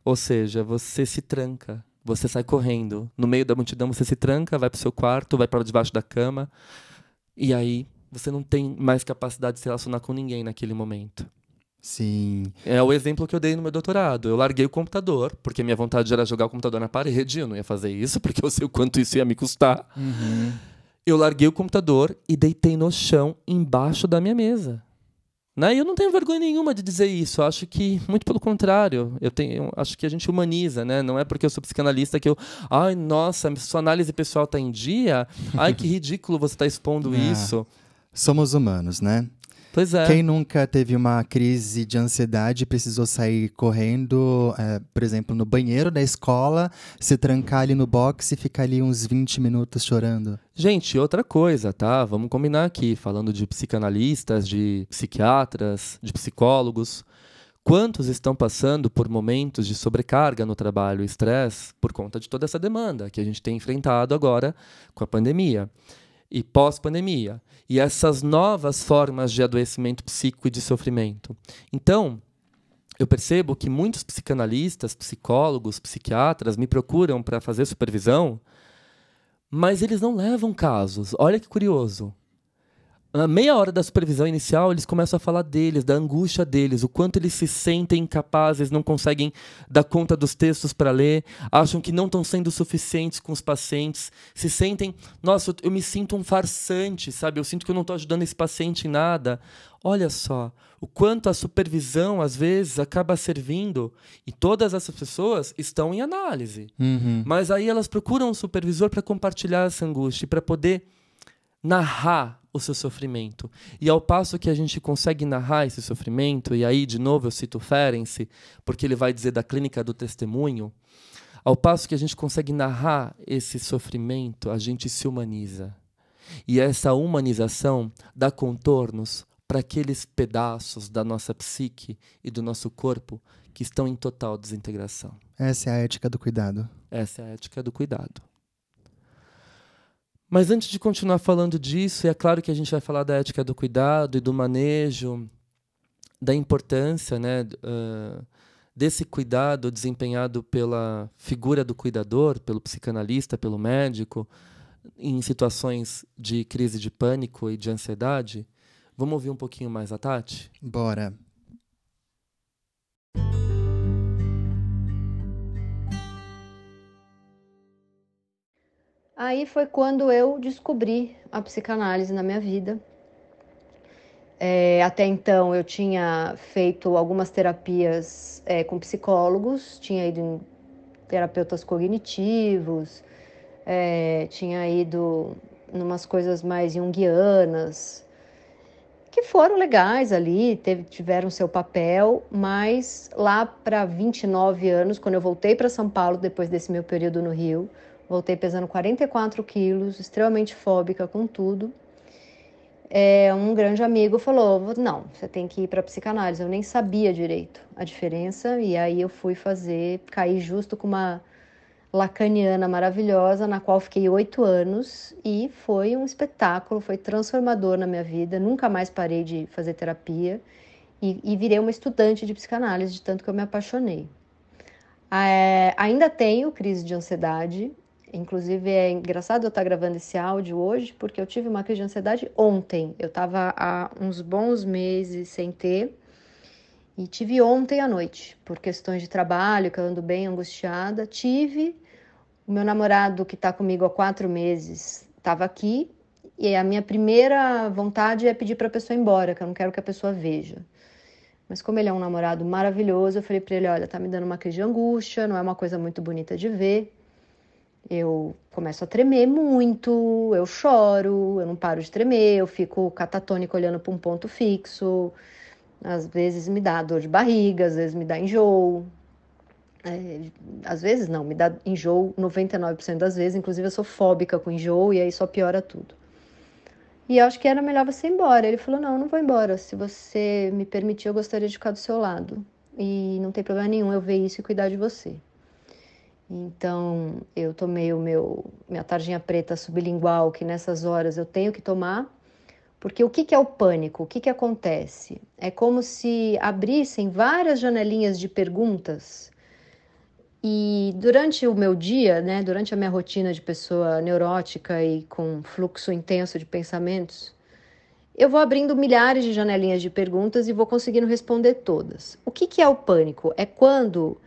Ou seja, você se tranca, você sai correndo. No meio da multidão, você se tranca, vai para o seu quarto, vai para debaixo da cama. E aí, você não tem mais capacidade de se relacionar com ninguém naquele momento. Sim. É o exemplo que eu dei no meu doutorado. Eu larguei o computador, porque minha vontade era jogar o computador na parede. Eu não ia fazer isso, porque eu sei o quanto isso ia me custar. Uhum. Eu larguei o computador e deitei no chão embaixo da minha mesa. Né? E eu não tenho vergonha nenhuma de dizer isso. Eu acho que, muito pelo contrário, eu tenho, eu acho que a gente humaniza, né? Não é porque eu sou psicanalista que eu. Ai, nossa, sua análise pessoal está em dia. Ai, que ridículo você está expondo É. isso. Somos humanos, né? Pois é. Quem nunca teve uma crise de ansiedade e precisou sair correndo, é, por exemplo, no banheiro da escola, se trancar ali no box e ficar ali uns 20 minutos chorando? Gente, outra coisa, tá? Vamos combinar aqui, falando de psicanalistas, de psiquiatras, de psicólogos. Quantos estão passando por momentos de sobrecarga no trabalho, estresse, por conta de toda essa demanda que a gente tem enfrentado agora com a pandemia e pós-pandemia? E essas novas formas de adoecimento psíquico e de sofrimento. Então, eu percebo que muitos psicanalistas, psicólogos, psiquiatras me procuram para fazer supervisão mas eles não levam casos. Olha que curioso. Na meia hora da supervisão inicial, eles começam a falar deles, da angústia deles, o quanto eles se sentem incapazes, não conseguem dar conta dos textos para ler, acham que não estão sendo suficientes com os pacientes, se sentem, nossa, eu, eu me sinto um farsante, sabe? Eu sinto que eu não estou ajudando esse paciente em nada. Olha só, o quanto a supervisão, às vezes, acaba servindo, e todas essas pessoas estão em análise. Uhum. Mas aí elas procuram um supervisor para compartilhar essa angústia, para poder narrar o seu sofrimento. E ao passo que a gente consegue narrar esse sofrimento, e aí de novo eu cito Ferenc, porque ele vai dizer da clínica do testemunho, ao passo que a gente consegue narrar esse sofrimento, a gente se humaniza. E essa humanização dá contornos para aqueles pedaços da nossa psique e do nosso corpo que estão em total desintegração. Essa é a ética do cuidado. Essa é a ética do cuidado. Mas antes de continuar falando disso, é claro que a gente vai falar da ética do cuidado e do manejo, da importância né, uh, desse cuidado desempenhado pela figura do cuidador, pelo psicanalista, pelo médico, em situações de crise de pânico e de ansiedade. Vamos ouvir um pouquinho mais a Tati? Bora. Aí foi quando eu descobri a psicanálise na minha vida. É, até então eu tinha feito algumas terapias é, com psicólogos, tinha ido em terapeutas cognitivos, é, tinha ido numas coisas mais junguianas, que foram legais ali, teve, tiveram seu papel, mas lá para 29 anos, quando eu voltei para São Paulo, depois desse meu período no Rio, voltei pesando 44 quilos, extremamente fóbica com tudo. É, um grande amigo falou: Não, você tem que ir para psicanálise. Eu nem sabia direito a diferença, e aí eu fui fazer, caí justo com uma lacaniana maravilhosa, na qual fiquei oito anos, e foi um espetáculo, foi transformador na minha vida. Nunca mais parei de fazer terapia e, e virei uma estudante de psicanálise, de tanto que eu me apaixonei. É, ainda tenho crise de ansiedade, Inclusive, é engraçado eu estar gravando esse áudio hoje, porque eu tive uma crise de ansiedade ontem. Eu estava há uns bons meses sem ter, e tive ontem à noite, por questões de trabalho, que eu ando bem angustiada. Tive. O meu namorado, que está comigo há quatro meses, estava aqui, e a minha primeira vontade é pedir para a pessoa ir embora, que eu não quero que a pessoa veja. Mas como ele é um namorado maravilhoso, eu falei para ele, olha, tá me dando uma crise de angústia, não é uma coisa muito bonita de ver. Eu começo a tremer muito, eu choro, eu não paro de tremer, eu fico catatônica olhando para um ponto fixo. Às vezes me dá dor de barriga, às vezes me dá enjoo. É, às vezes não, me dá enjoo 99% das vezes, inclusive eu sou fóbica com enjoo e aí só piora tudo. E eu acho que era melhor você ir embora. Ele falou: Não, não vou embora. Se você me permitir, eu gostaria de ficar do seu lado. E não tem problema nenhum eu ver isso e cuidar de você. Então, eu tomei o meu minha tarjinha preta sublingual, que nessas horas eu tenho que tomar, porque o que, que é o pânico? O que, que acontece? É como se abrissem várias janelinhas de perguntas e durante o meu dia, né, durante a minha rotina de pessoa neurótica e com fluxo intenso de pensamentos, eu vou abrindo milhares de janelinhas de perguntas e vou conseguindo responder todas. O que, que é o pânico? É quando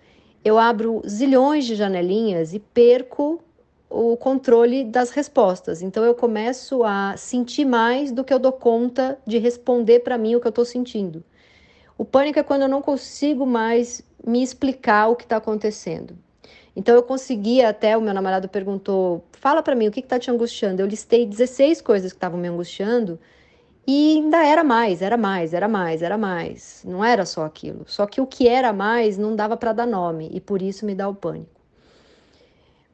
eu abro zilhões de janelinhas e perco o controle das respostas. Então eu começo a sentir mais do que eu dou conta de responder para mim o que eu estou sentindo. O pânico é quando eu não consigo mais me explicar o que está acontecendo. Então eu conseguia até, o meu namorado perguntou, fala para mim o que está te angustiando. Eu listei 16 coisas que estavam me angustiando e ainda era mais, era mais, era mais, era mais. Não era só aquilo. Só que o que era mais não dava para dar nome e por isso me dá o pânico.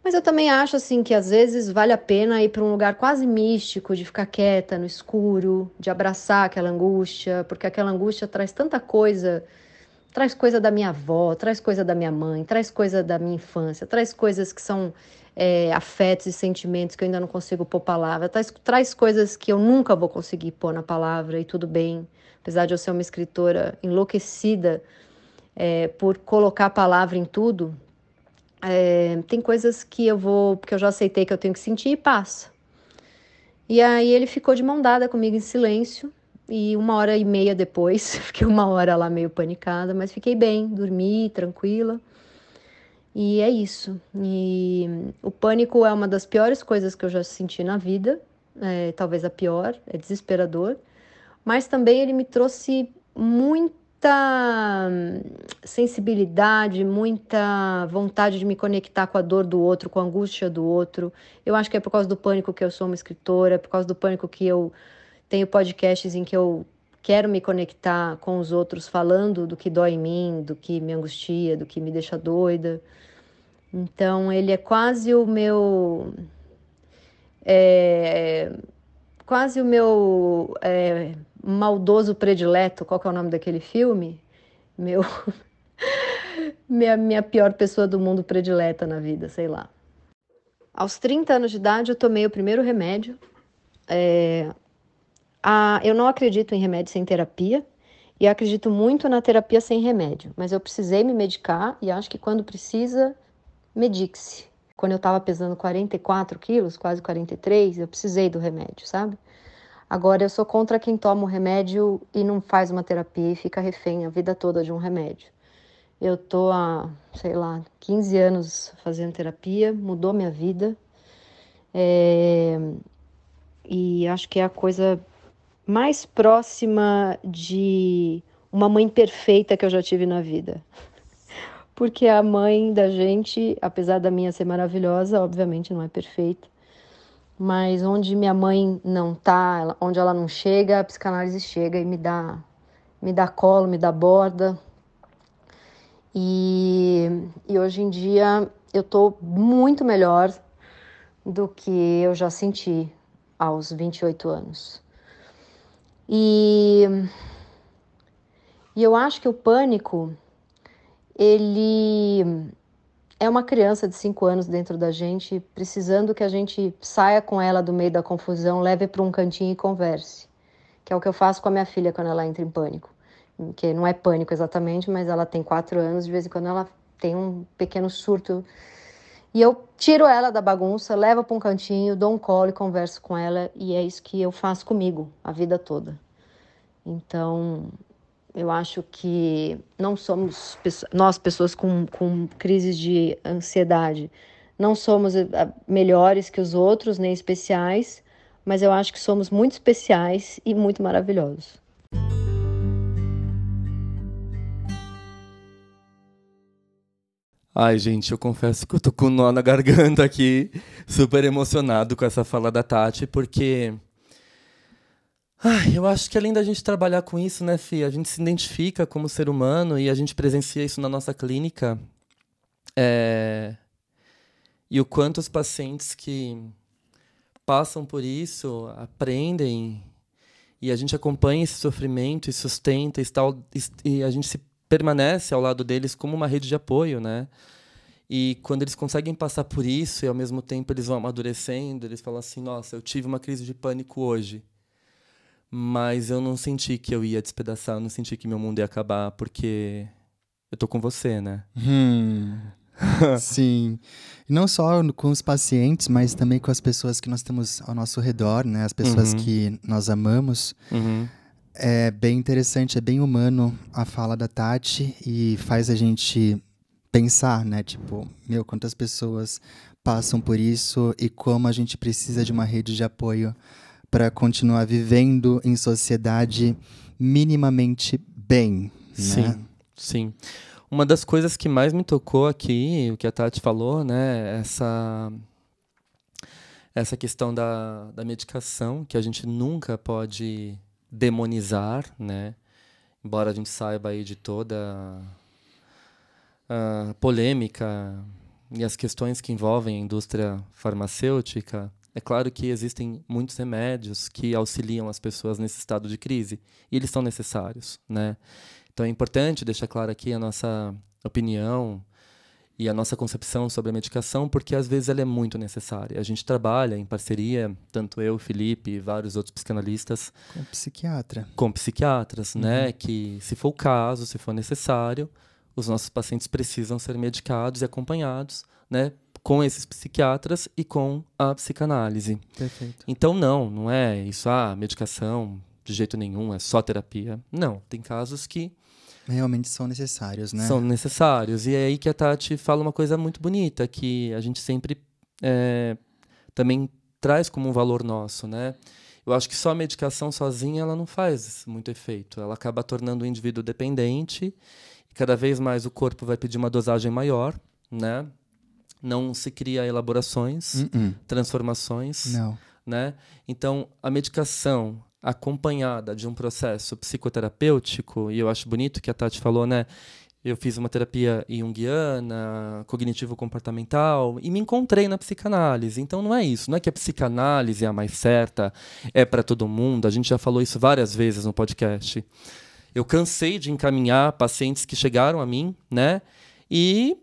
Mas eu também acho assim que às vezes vale a pena ir para um lugar quase místico, de ficar quieta no escuro, de abraçar aquela angústia, porque aquela angústia traz tanta coisa traz coisa da minha avó, traz coisa da minha mãe, traz coisa da minha infância, traz coisas que são é, afetos e sentimentos que eu ainda não consigo pôr palavra, traz, traz coisas que eu nunca vou conseguir pôr na palavra e tudo bem, apesar de eu ser uma escritora enlouquecida é, por colocar palavra em tudo, é, tem coisas que eu vou, porque eu já aceitei que eu tenho que sentir e passa. E aí ele ficou de mão dada comigo em silêncio, e uma hora e meia depois, fiquei uma hora lá meio panicada, mas fiquei bem, dormi tranquila. E é isso. E o pânico é uma das piores coisas que eu já senti na vida, é, talvez a pior, é desesperador. Mas também ele me trouxe muita sensibilidade, muita vontade de me conectar com a dor do outro, com a angústia do outro. Eu acho que é por causa do pânico que eu sou uma escritora, é por causa do pânico que eu tenho podcasts em que eu quero me conectar com os outros falando do que dói em mim, do que me angustia, do que me deixa doida. Então ele é quase o meu. É, quase o meu é, maldoso predileto. Qual que é o nome daquele filme? Meu. minha, minha pior pessoa do mundo predileta na vida, sei lá. Aos 30 anos de idade, eu tomei o primeiro remédio. É, ah, eu não acredito em remédio sem terapia e acredito muito na terapia sem remédio, mas eu precisei me medicar e acho que quando precisa, medique-se. Quando eu estava pesando 44 quilos, quase 43, eu precisei do remédio, sabe? Agora, eu sou contra quem toma o remédio e não faz uma terapia e fica refém a vida toda de um remédio. Eu tô há, sei lá, 15 anos fazendo terapia, mudou minha vida. É... E acho que é a coisa mais próxima de uma mãe perfeita que eu já tive na vida. Porque a mãe da gente, apesar da minha ser maravilhosa, obviamente não é perfeita, mas onde minha mãe não tá, onde ela não chega, a psicanálise chega e me dá, me dá colo, me dá borda. E, e hoje em dia eu tô muito melhor do que eu já senti aos 28 anos. E, e eu acho que o pânico, ele é uma criança de 5 anos dentro da gente, precisando que a gente saia com ela do meio da confusão, leve para um cantinho e converse. Que é o que eu faço com a minha filha quando ela entra em pânico. Que não é pânico exatamente, mas ela tem 4 anos, de vez em quando ela tem um pequeno surto e eu tiro ela da bagunça, levo para um cantinho, dou um colo e converso com ela, e é isso que eu faço comigo a vida toda. Então, eu acho que não somos nós, pessoas com, com crises de ansiedade, não somos eh, melhores que os outros, nem especiais, mas eu acho que somos muito especiais e muito maravilhosos. Ai, gente, eu confesso que eu tô com um nó na garganta aqui, super emocionado com essa fala da Tati, porque. Ai, eu acho que além da gente trabalhar com isso, né, Fia? A gente se identifica como ser humano e a gente presencia isso na nossa clínica. É... E o quanto os pacientes que passam por isso, aprendem e a gente acompanha esse sofrimento e sustenta e, está, e a gente se permanece ao lado deles como uma rede de apoio, né? E quando eles conseguem passar por isso e ao mesmo tempo eles vão amadurecendo, eles falam assim: "Nossa, eu tive uma crise de pânico hoje, mas eu não senti que eu ia despedaçar, eu não senti que meu mundo ia acabar porque eu tô com você, né?" Hum. Sim. Não só com os pacientes, mas também com as pessoas que nós temos ao nosso redor, né? As pessoas uhum. que nós amamos. Uhum. É bem interessante, é bem humano a fala da Tati e faz a gente pensar, né? Tipo, meu, quantas pessoas passam por isso e como a gente precisa de uma rede de apoio para continuar vivendo em sociedade minimamente bem. Sim, né? sim. Uma das coisas que mais me tocou aqui, o que a Tati falou, né, essa essa questão da, da medicação, que a gente nunca pode demonizar, né? Embora a gente saiba aí de toda a polêmica e as questões que envolvem a indústria farmacêutica, é claro que existem muitos remédios que auxiliam as pessoas nesse estado de crise e eles são necessários, né? Então é importante deixar claro aqui a nossa opinião e a nossa concepção sobre a medicação, porque às vezes ela é muito necessária. A gente trabalha em parceria, tanto eu, Felipe e vários outros psicanalistas. Com psiquiatra. Com psiquiatras, né? uhum. né? Que, se for o caso, se for necessário, os nossos pacientes precisam ser medicados e acompanhados, né? Com esses psiquiatras e com a psicanálise. Perfeito. Então, não, não é isso, ah, medicação de jeito nenhum, é só terapia. Não, tem casos que realmente são necessários, né? São necessários. E é aí que a Tati fala uma coisa muito bonita, que a gente sempre é, também traz como um valor nosso, né? Eu acho que só a medicação sozinha ela não faz muito efeito. Ela acaba tornando o indivíduo dependente e cada vez mais o corpo vai pedir uma dosagem maior, né? Não se cria elaborações, uh -uh. transformações, não. né? Então a medicação acompanhada de um processo psicoterapêutico, e eu acho bonito que a Tati falou, né? Eu fiz uma terapia junguiana, cognitivo-comportamental, e me encontrei na psicanálise. Então não é isso, não é que a psicanálise é a mais certa, é para todo mundo. A gente já falou isso várias vezes no podcast. Eu cansei de encaminhar pacientes que chegaram a mim, né? E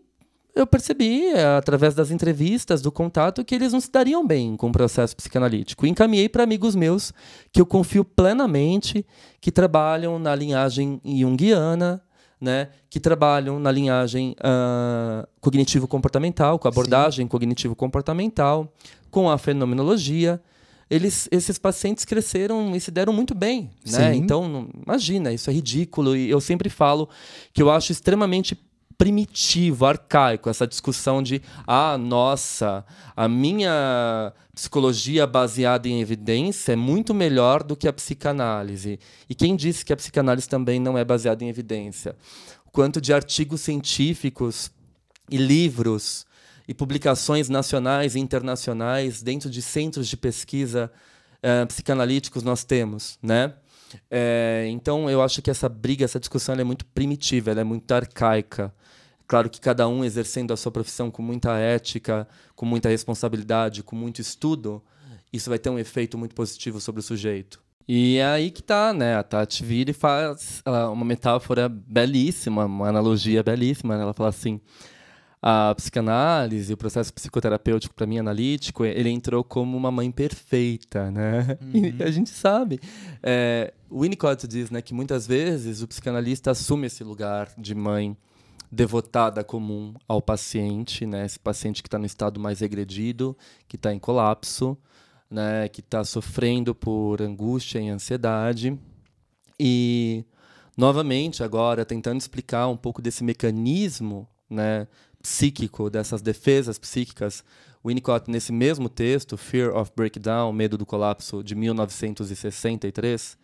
eu percebi, é, através das entrevistas, do contato, que eles não se dariam bem com o processo psicanalítico. E encaminhei para amigos meus que eu confio plenamente, que trabalham na linhagem junguiana, né, que trabalham na linhagem uh, cognitivo-comportamental, com a abordagem cognitivo-comportamental, com a fenomenologia. Eles, esses pacientes cresceram e se deram muito bem, né? Então, imagina, isso é ridículo. E eu sempre falo que eu acho extremamente primitivo, arcaico, essa discussão de, ah, nossa, a minha psicologia baseada em evidência é muito melhor do que a psicanálise. E quem disse que a psicanálise também não é baseada em evidência? Quanto de artigos científicos e livros e publicações nacionais e internacionais dentro de centros de pesquisa uh, psicanalíticos nós temos, né? É, então eu acho que essa briga, essa discussão é muito primitiva, é muito arcaica. Claro que cada um exercendo a sua profissão com muita ética, com muita responsabilidade, com muito estudo, isso vai ter um efeito muito positivo sobre o sujeito. E é aí que tá, né? A Tati vira e faz uma metáfora belíssima, uma analogia belíssima. Né? Ela fala assim: a psicanálise, o processo psicoterapêutico para mim analítico, ele entrou como uma mãe perfeita, né? Uhum. E a gente sabe. É, o Winnicott diz, né, que muitas vezes o psicanalista assume esse lugar de mãe devotada comum ao paciente, né? Esse paciente que está no estado mais regredido, que está em colapso, né? Que está sofrendo por angústia e ansiedade. E novamente agora tentando explicar um pouco desse mecanismo, né? Psíquico dessas defesas psíquicas. Winnicott nesse mesmo texto, Fear of Breakdown, Medo do Colapso, de 1963,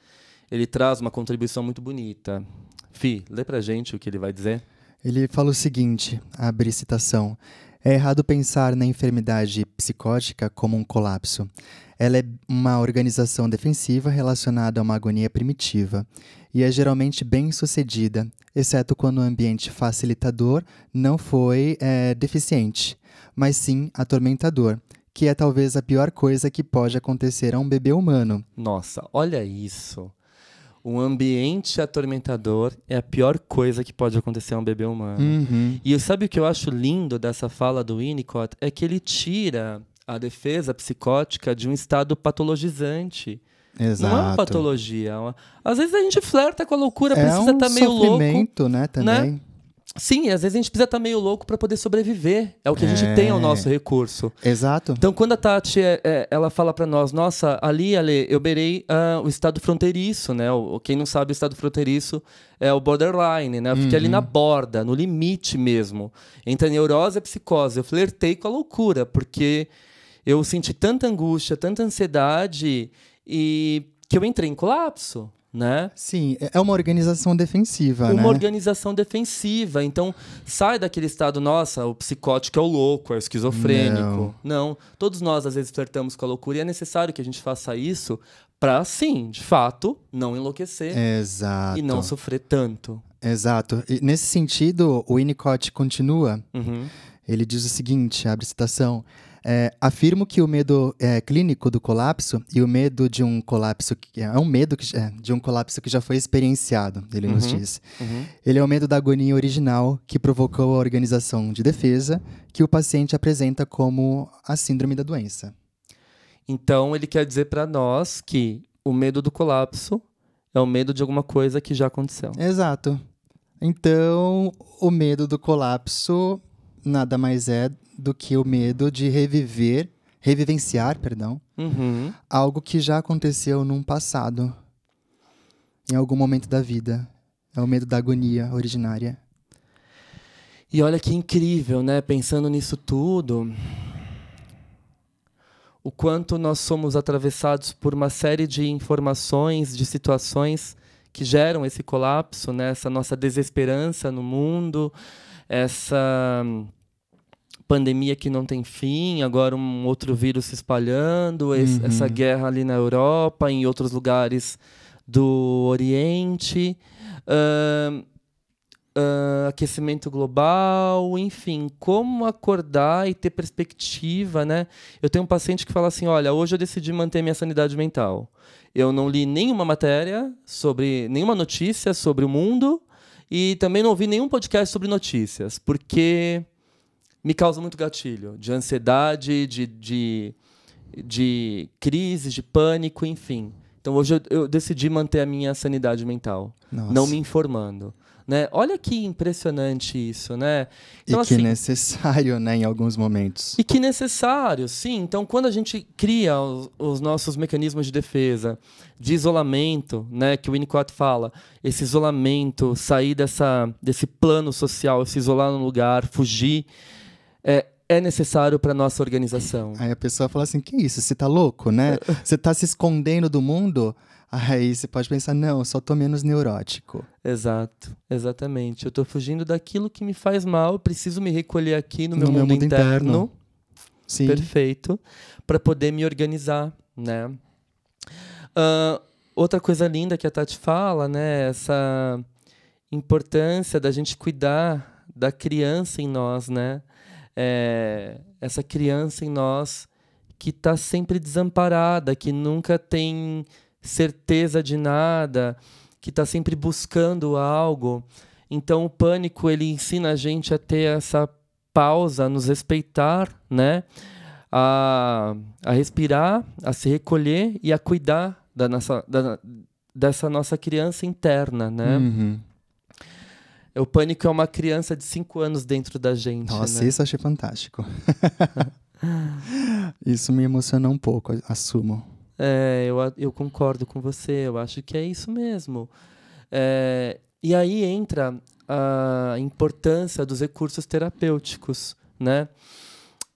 ele traz uma contribuição muito bonita. Fi, lê pra gente o que ele vai dizer. Ele fala o seguinte, abre citação: É errado pensar na enfermidade psicótica como um colapso. Ela é uma organização defensiva relacionada a uma agonia primitiva e é geralmente bem sucedida, exceto quando o ambiente facilitador não foi é, deficiente, mas sim atormentador, que é talvez a pior coisa que pode acontecer a um bebê humano. Nossa, olha isso. Um ambiente atormentador é a pior coisa que pode acontecer a um bebê humano. Uhum. E sabe o que eu acho lindo dessa fala do Winnicott? É que ele tira a defesa psicótica de um estado patologizante. Exato. Não é uma patologia. é uma- Às vezes a gente flerta com a loucura, É precisa um estar meio louco. sofrimento, né, também. Sim, às vezes a gente precisa estar meio louco para poder sobreviver. É o que a gente É. tem ao nosso recurso. Exato. Então, quando a Tati é, é, ela fala para nós, nossa, ali, Ale, eu beirei ah, o estado fronteiriço, né? O, quem não sabe, o estado fronteiriço é o borderline, né? Eu fiquei ali na borda, no limite mesmo, entre a neurose e a psicose. Eu flertei com a loucura, porque eu senti tanta angústia, tanta ansiedade e que eu entrei em colapso, né? Sim, é uma organização defensiva, uma né? organização defensiva. Então, sai daquele estado, nossa, o psicótico é o louco, é o esquizofrênico. Não. Todos nós, às vezes, flertamos com a loucura e é necessário que a gente faça isso para, sim, de fato, não enlouquecer Exato. e não sofrer tanto. Exato. E nesse sentido, o Winnicott continua. Uhum. Ele diz o seguinte, abre citação. É, afirmo que o medo é, clínico do colapso e o medo de um colapso que é um medo que, é, de um colapso que já foi experienciado, ele nos Uhum. diz. Uhum. Ele é o medo da agonia original que provocou a organização de defesa que o paciente apresenta como a síndrome da doença. Então, ele quer dizer para nós que o medo do colapso é o medo de alguma coisa que já aconteceu. Exato. Então, o medo do colapso nada mais é do que o medo de reviver, revivenciar, perdão, Uhum. algo que já aconteceu num passado, em algum momento da vida. É o medo da agonia originária. E olha que incrível, né? Pensando nisso tudo, o quanto nós somos atravessados por uma série de informações, de situações que geram esse colapso, né? essa nossa desesperança no mundo, essa pandemia que não tem fim, agora um outro vírus se espalhando, es- Uhum. essa guerra ali na Europa, em outros lugares do Oriente. Ahn, ah, aquecimento global, enfim, como acordar e ter perspectiva, né? Eu tenho um paciente que fala assim, olha, hoje eu decidi manter minha sanidade mental. Eu não li nenhuma matéria sobre, nenhuma notícia sobre o mundo e também não ouvi nenhum podcast sobre notícias, porque me causa muito gatilho de ansiedade, de, de, de crise, de pânico, enfim. Então hoje eu, eu decidi manter a minha sanidade mental, Nossa. não me informando. Né? Olha que impressionante isso, né? Então, e que assim, necessário, né, em alguns momentos. e que necessário, sim. Então, quando a gente cria os, os nossos mecanismos de defesa, de isolamento, né, que o Winnicott fala, esse isolamento, sair dessa, desse plano social, se isolar num lugar, fugir, é, é necessário para nossa organização. Aí a pessoa fala assim: que isso? Você tá louco, né? Você tá se escondendo do mundo? Aí você pode pensar: não, eu só tô menos neurótico. Exato, exatamente. Eu estou fugindo daquilo que me faz mal, preciso me recolher aqui no, No meu, meu mundo, mundo interno. interno. Sim. perfeito para poder me organizar, né? Ah, outra coisa linda que a Tati fala, né? Essa importância da gente cuidar da criança em nós, né? É, essa criança em nós que está sempre desamparada, que nunca tem certeza de nada, que está sempre buscando algo. Então o pânico ele ensina a gente a ter essa pausa, a nos respeitar, né? A, a respirar, a se recolher e a cuidar da nossa, da, dessa nossa criança interna, né? Uhum. O pânico é uma criança de 5 anos dentro da gente. Nossa, né? isso eu achei fantástico. isso me emociona um pouco, assumo. É, eu, eu concordo com você, eu acho que é isso mesmo. É, e aí entra a importância dos recursos terapêuticos, né?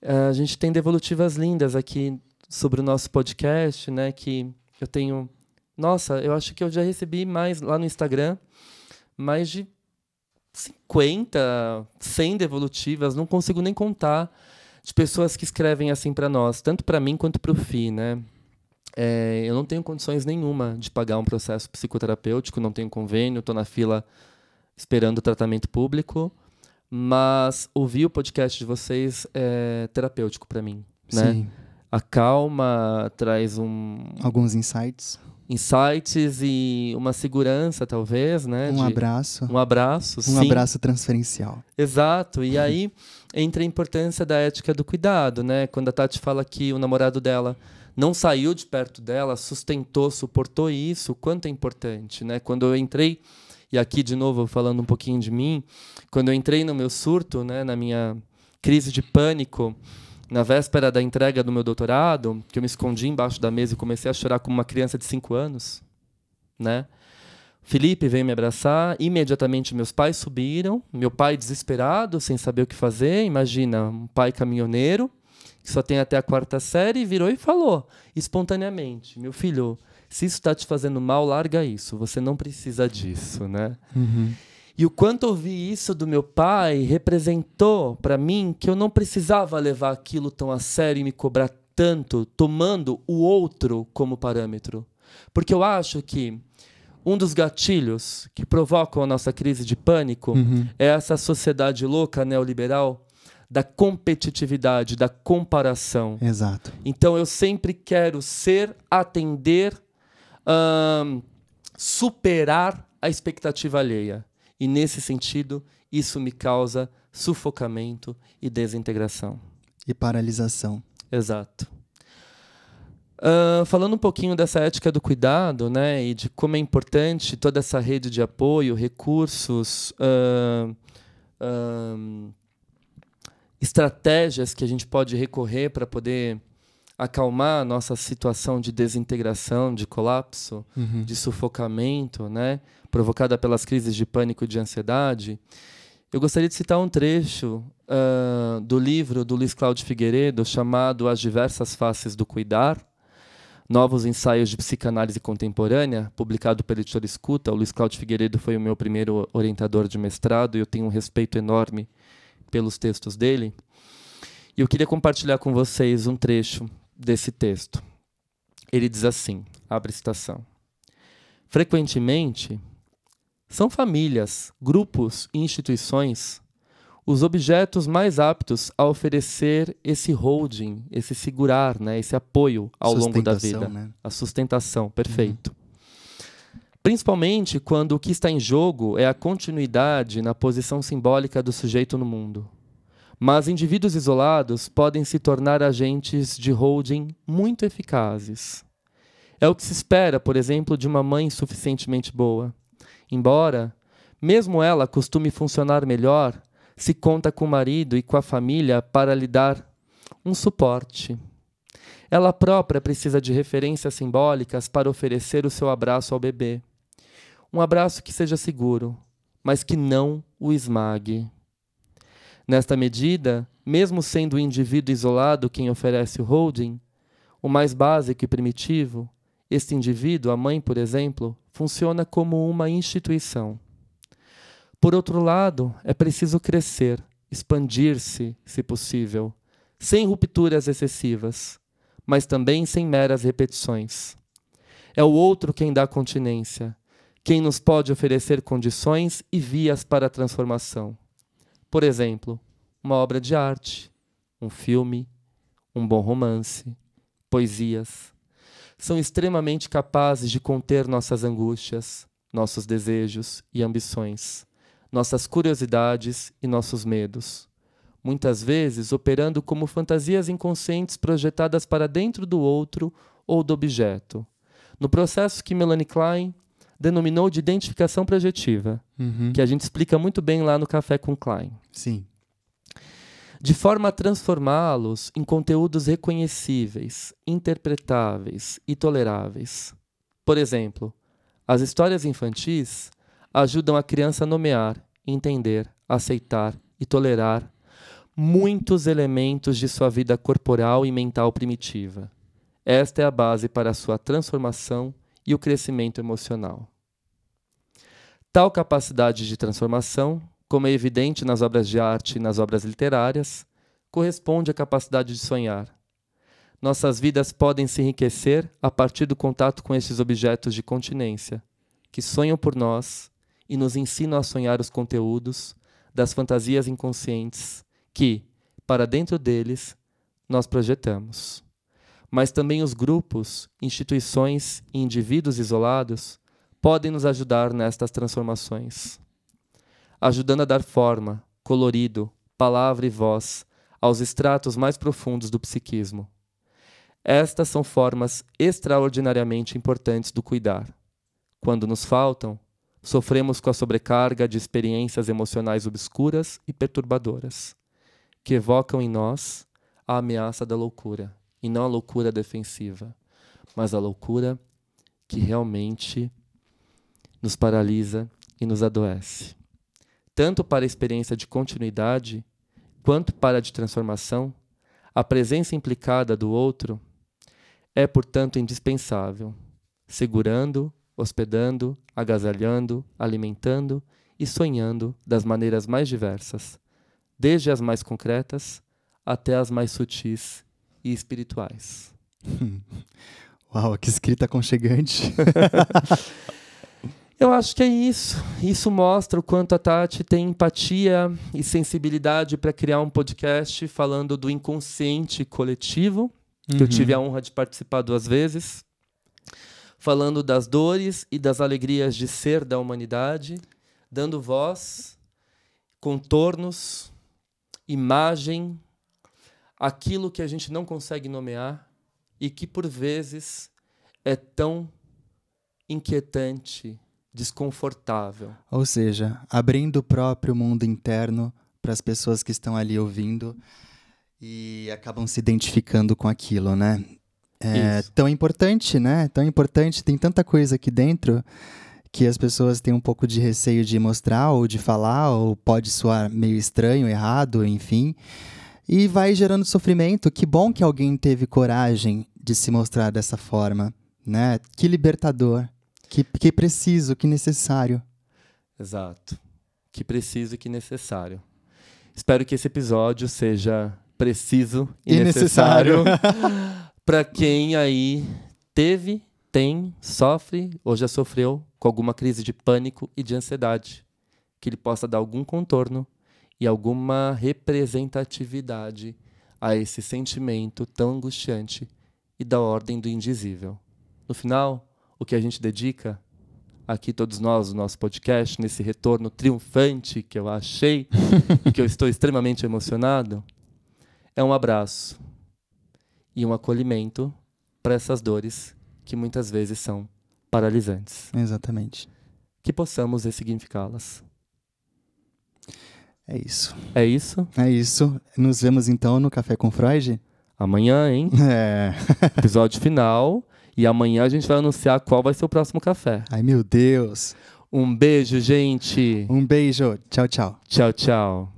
É, A gente tem devolutivas lindas aqui sobre o nosso podcast, né? Que eu tenho... Nossa, eu acho que eu já recebi mais lá no Instagram, mais de 50, 100 devolutivas, não consigo nem contar, de pessoas que escrevem assim para nós, tanto para mim quanto para o FI, né? É, eu não tenho condições nenhuma de pagar um processo psicoterapêutico, não tenho convênio, estou na fila esperando o tratamento público, mas ouvir o podcast de vocês é terapêutico para mim, né? Sim. acalma, traz um Alguns insights. insights e uma segurança, talvez, né? Um de- abraço. Um abraço, Um sim. abraço transferencial. Exato. E aí entra a importância da ética do cuidado, né? Quando a Tati fala que o namorado dela não saiu de perto dela, sustentou, suportou isso, o quanto é importante, né? Quando eu entrei, e aqui de novo falando um pouquinho de mim, quando eu entrei no meu surto, né, na minha crise de pânico, na véspera da entrega do meu doutorado, que eu me escondi embaixo da mesa e comecei a chorar como uma criança de cinco anos, né? Felipe veio me abraçar, imediatamente meus pais subiram, meu pai desesperado, sem saber o que fazer, imagina, um pai caminhoneiro, que só tem até a quarta série, virou e falou, espontaneamente, meu filho, se isso está te fazendo mal, larga isso, você não precisa disso, né? E o quanto ouvir isso do meu pai representou para mim que eu não precisava levar aquilo tão a sério e me cobrar tanto, tomando o outro como parâmetro. Porque eu acho que um dos gatilhos que provocam a nossa crise de pânico é essa sociedade louca neoliberal da competitividade, da comparação. Exato. Então eu sempre quero ser, atender, ahn, superar a expectativa alheia. E nesse sentido, isso me causa sufocamento e desintegração. E paralisação. Exato. Ahn, falando um pouquinho dessa ética do cuidado, né, e de como é importante toda essa rede de apoio, recursos, ahn, ahn, estratégias que a gente pode recorrer para poder acalmar a nossa situação de desintegração, de colapso, de sufocamento, né, provocada pelas crises de pânico e de ansiedade. Eu gostaria de citar um trecho ah, do livro do Luiz Cláudio Figueiredo chamado As Diversas Faces do Cuidar, Novos Ensaios de Psicanálise Contemporânea, publicado pela editora Escuta. O Luiz Cláudio Figueiredo foi o meu primeiro orientador de mestrado e eu tenho um respeito enorme pelos textos dele. E eu queria compartilhar com vocês um trecho desse texto. Ele diz assim, abre citação. Frequentemente, são famílias, grupos e instituições os objetos mais aptos a oferecer esse holding, esse segurar, né, esse apoio ao longo da vida. né? A sustentação, perfeito. Principalmente quando o que está em jogo é a continuidade na posição simbólica do sujeito no mundo. Mas indivíduos isolados podem se tornar agentes de holding muito eficazes. É o que se espera, por exemplo, de uma mãe suficientemente boa. Embora, mesmo ela costume funcionar melhor, se conta com o marido e com a família para lhe dar um suporte. Ela própria precisa de referências simbólicas para oferecer o seu abraço ao bebê. Um abraço que seja seguro, mas que não o esmague. Nesta medida, mesmo sendo o indivíduo isolado quem oferece o holding, o mais básico e primitivo, este indivíduo, a mãe, por exemplo, funciona como uma instituição. Por outro lado, é preciso crescer, expandir-se, se possível, sem rupturas excessivas, mas também sem meras repetições. É o outro quem dá continência, quem nos pode oferecer condições e vias para a transformação. Por exemplo, uma obra de arte, um filme, um bom romance, poesias. São extremamente capazes de conter nossas angústias, nossos desejos e ambições, nossas curiosidades e nossos medos. Muitas vezes operando como fantasias inconscientes projetadas para dentro do outro ou do objeto, no processo que Melanie Klein denominou de identificação projetiva, Uhum. que a gente explica muito bem lá no Café com Klein Sim. de forma a transformá-los em conteúdos reconhecíveis, interpretáveis e toleráveis. Por exemplo, as histórias infantis ajudam a criança a nomear, entender, aceitar e tolerar muitos elementos de sua vida corporal e mental primitiva. Esta é a base para a sua transformação e o crescimento emocional. Tal capacidade de transformação, como é evidente nas obras de arte e nas obras literárias, corresponde à capacidade de sonhar. Nossas vidas podem se enriquecer a partir do contato com estes objetos de continência, que sonham por nós e nos ensinam a sonhar os conteúdos das fantasias inconscientes que, para dentro deles, nós projetamos. Mas também os grupos, instituições e indivíduos isolados podem nos ajudar nestas transformações, ajudando a dar forma, colorido, palavra e voz aos estratos mais profundos do psiquismo. Estas são formas extraordinariamente importantes do cuidar. Quando nos faltam, sofremos com a sobrecarga de experiências emocionais obscuras e perturbadoras, que evocam em nós a ameaça da loucura, e não a loucura defensiva, mas a loucura que realmente nos paralisa e nos adoece. Tanto para a experiência de continuidade, quanto para a de transformação, a presença implicada do outro é, portanto, indispensável, segurando, hospedando, agasalhando, alimentando e sonhando das maneiras mais diversas, desde as mais concretas até as mais sutis e espirituais. Uau, que escrita aconchegante. Eu acho que é isso. Isso mostra o quanto a Tati tem empatia e sensibilidade para criar um podcast falando do inconsciente coletivo, que uhum. eu tive a honra de participar duas vezes, falando das dores e das alegrias de ser da humanidade, dando voz, contornos, imagem, aquilo que a gente não consegue nomear e que por vezes é tão inquietante desconfortável. Ou seja, abrindo o próprio mundo interno para as pessoas que estão ali ouvindo e acabam se identificando com aquilo, né? É Isso. tão importante, né? Tão importante, tem tanta coisa aqui dentro que as pessoas têm um pouco de receio de mostrar ou de falar, ou pode soar meio estranho, errado, enfim. E vai gerando sofrimento. Que bom que alguém teve coragem de se mostrar dessa forma, né? Que libertador. Que, que preciso, que necessário. Exato. Que preciso e que necessário. Espero que esse episódio seja preciso e, e necessário, para quem aí teve, tem, sofre ou já sofreu com alguma crise de pânico e de ansiedade. Que ele possa dar algum contorno e alguma representatividade a esse sentimento tão angustiante e da ordem do indizível. No final, o que a gente dedica aqui todos nós, o nosso podcast, nesse retorno triunfante que eu achei que eu estou extremamente emocionado, é um abraço e um acolhimento para essas dores que muitas vezes são paralisantes. Exatamente. Que possamos ressignificá-las. É isso. É isso? É isso. Nos vemos então no Café com Freud? Amanhã, hein? É. Episódio final. E amanhã a gente vai anunciar qual vai ser o próximo café. Ai, meu Deus. Um beijo, gente. Um beijo. Tchau, tchau. Tchau, tchau.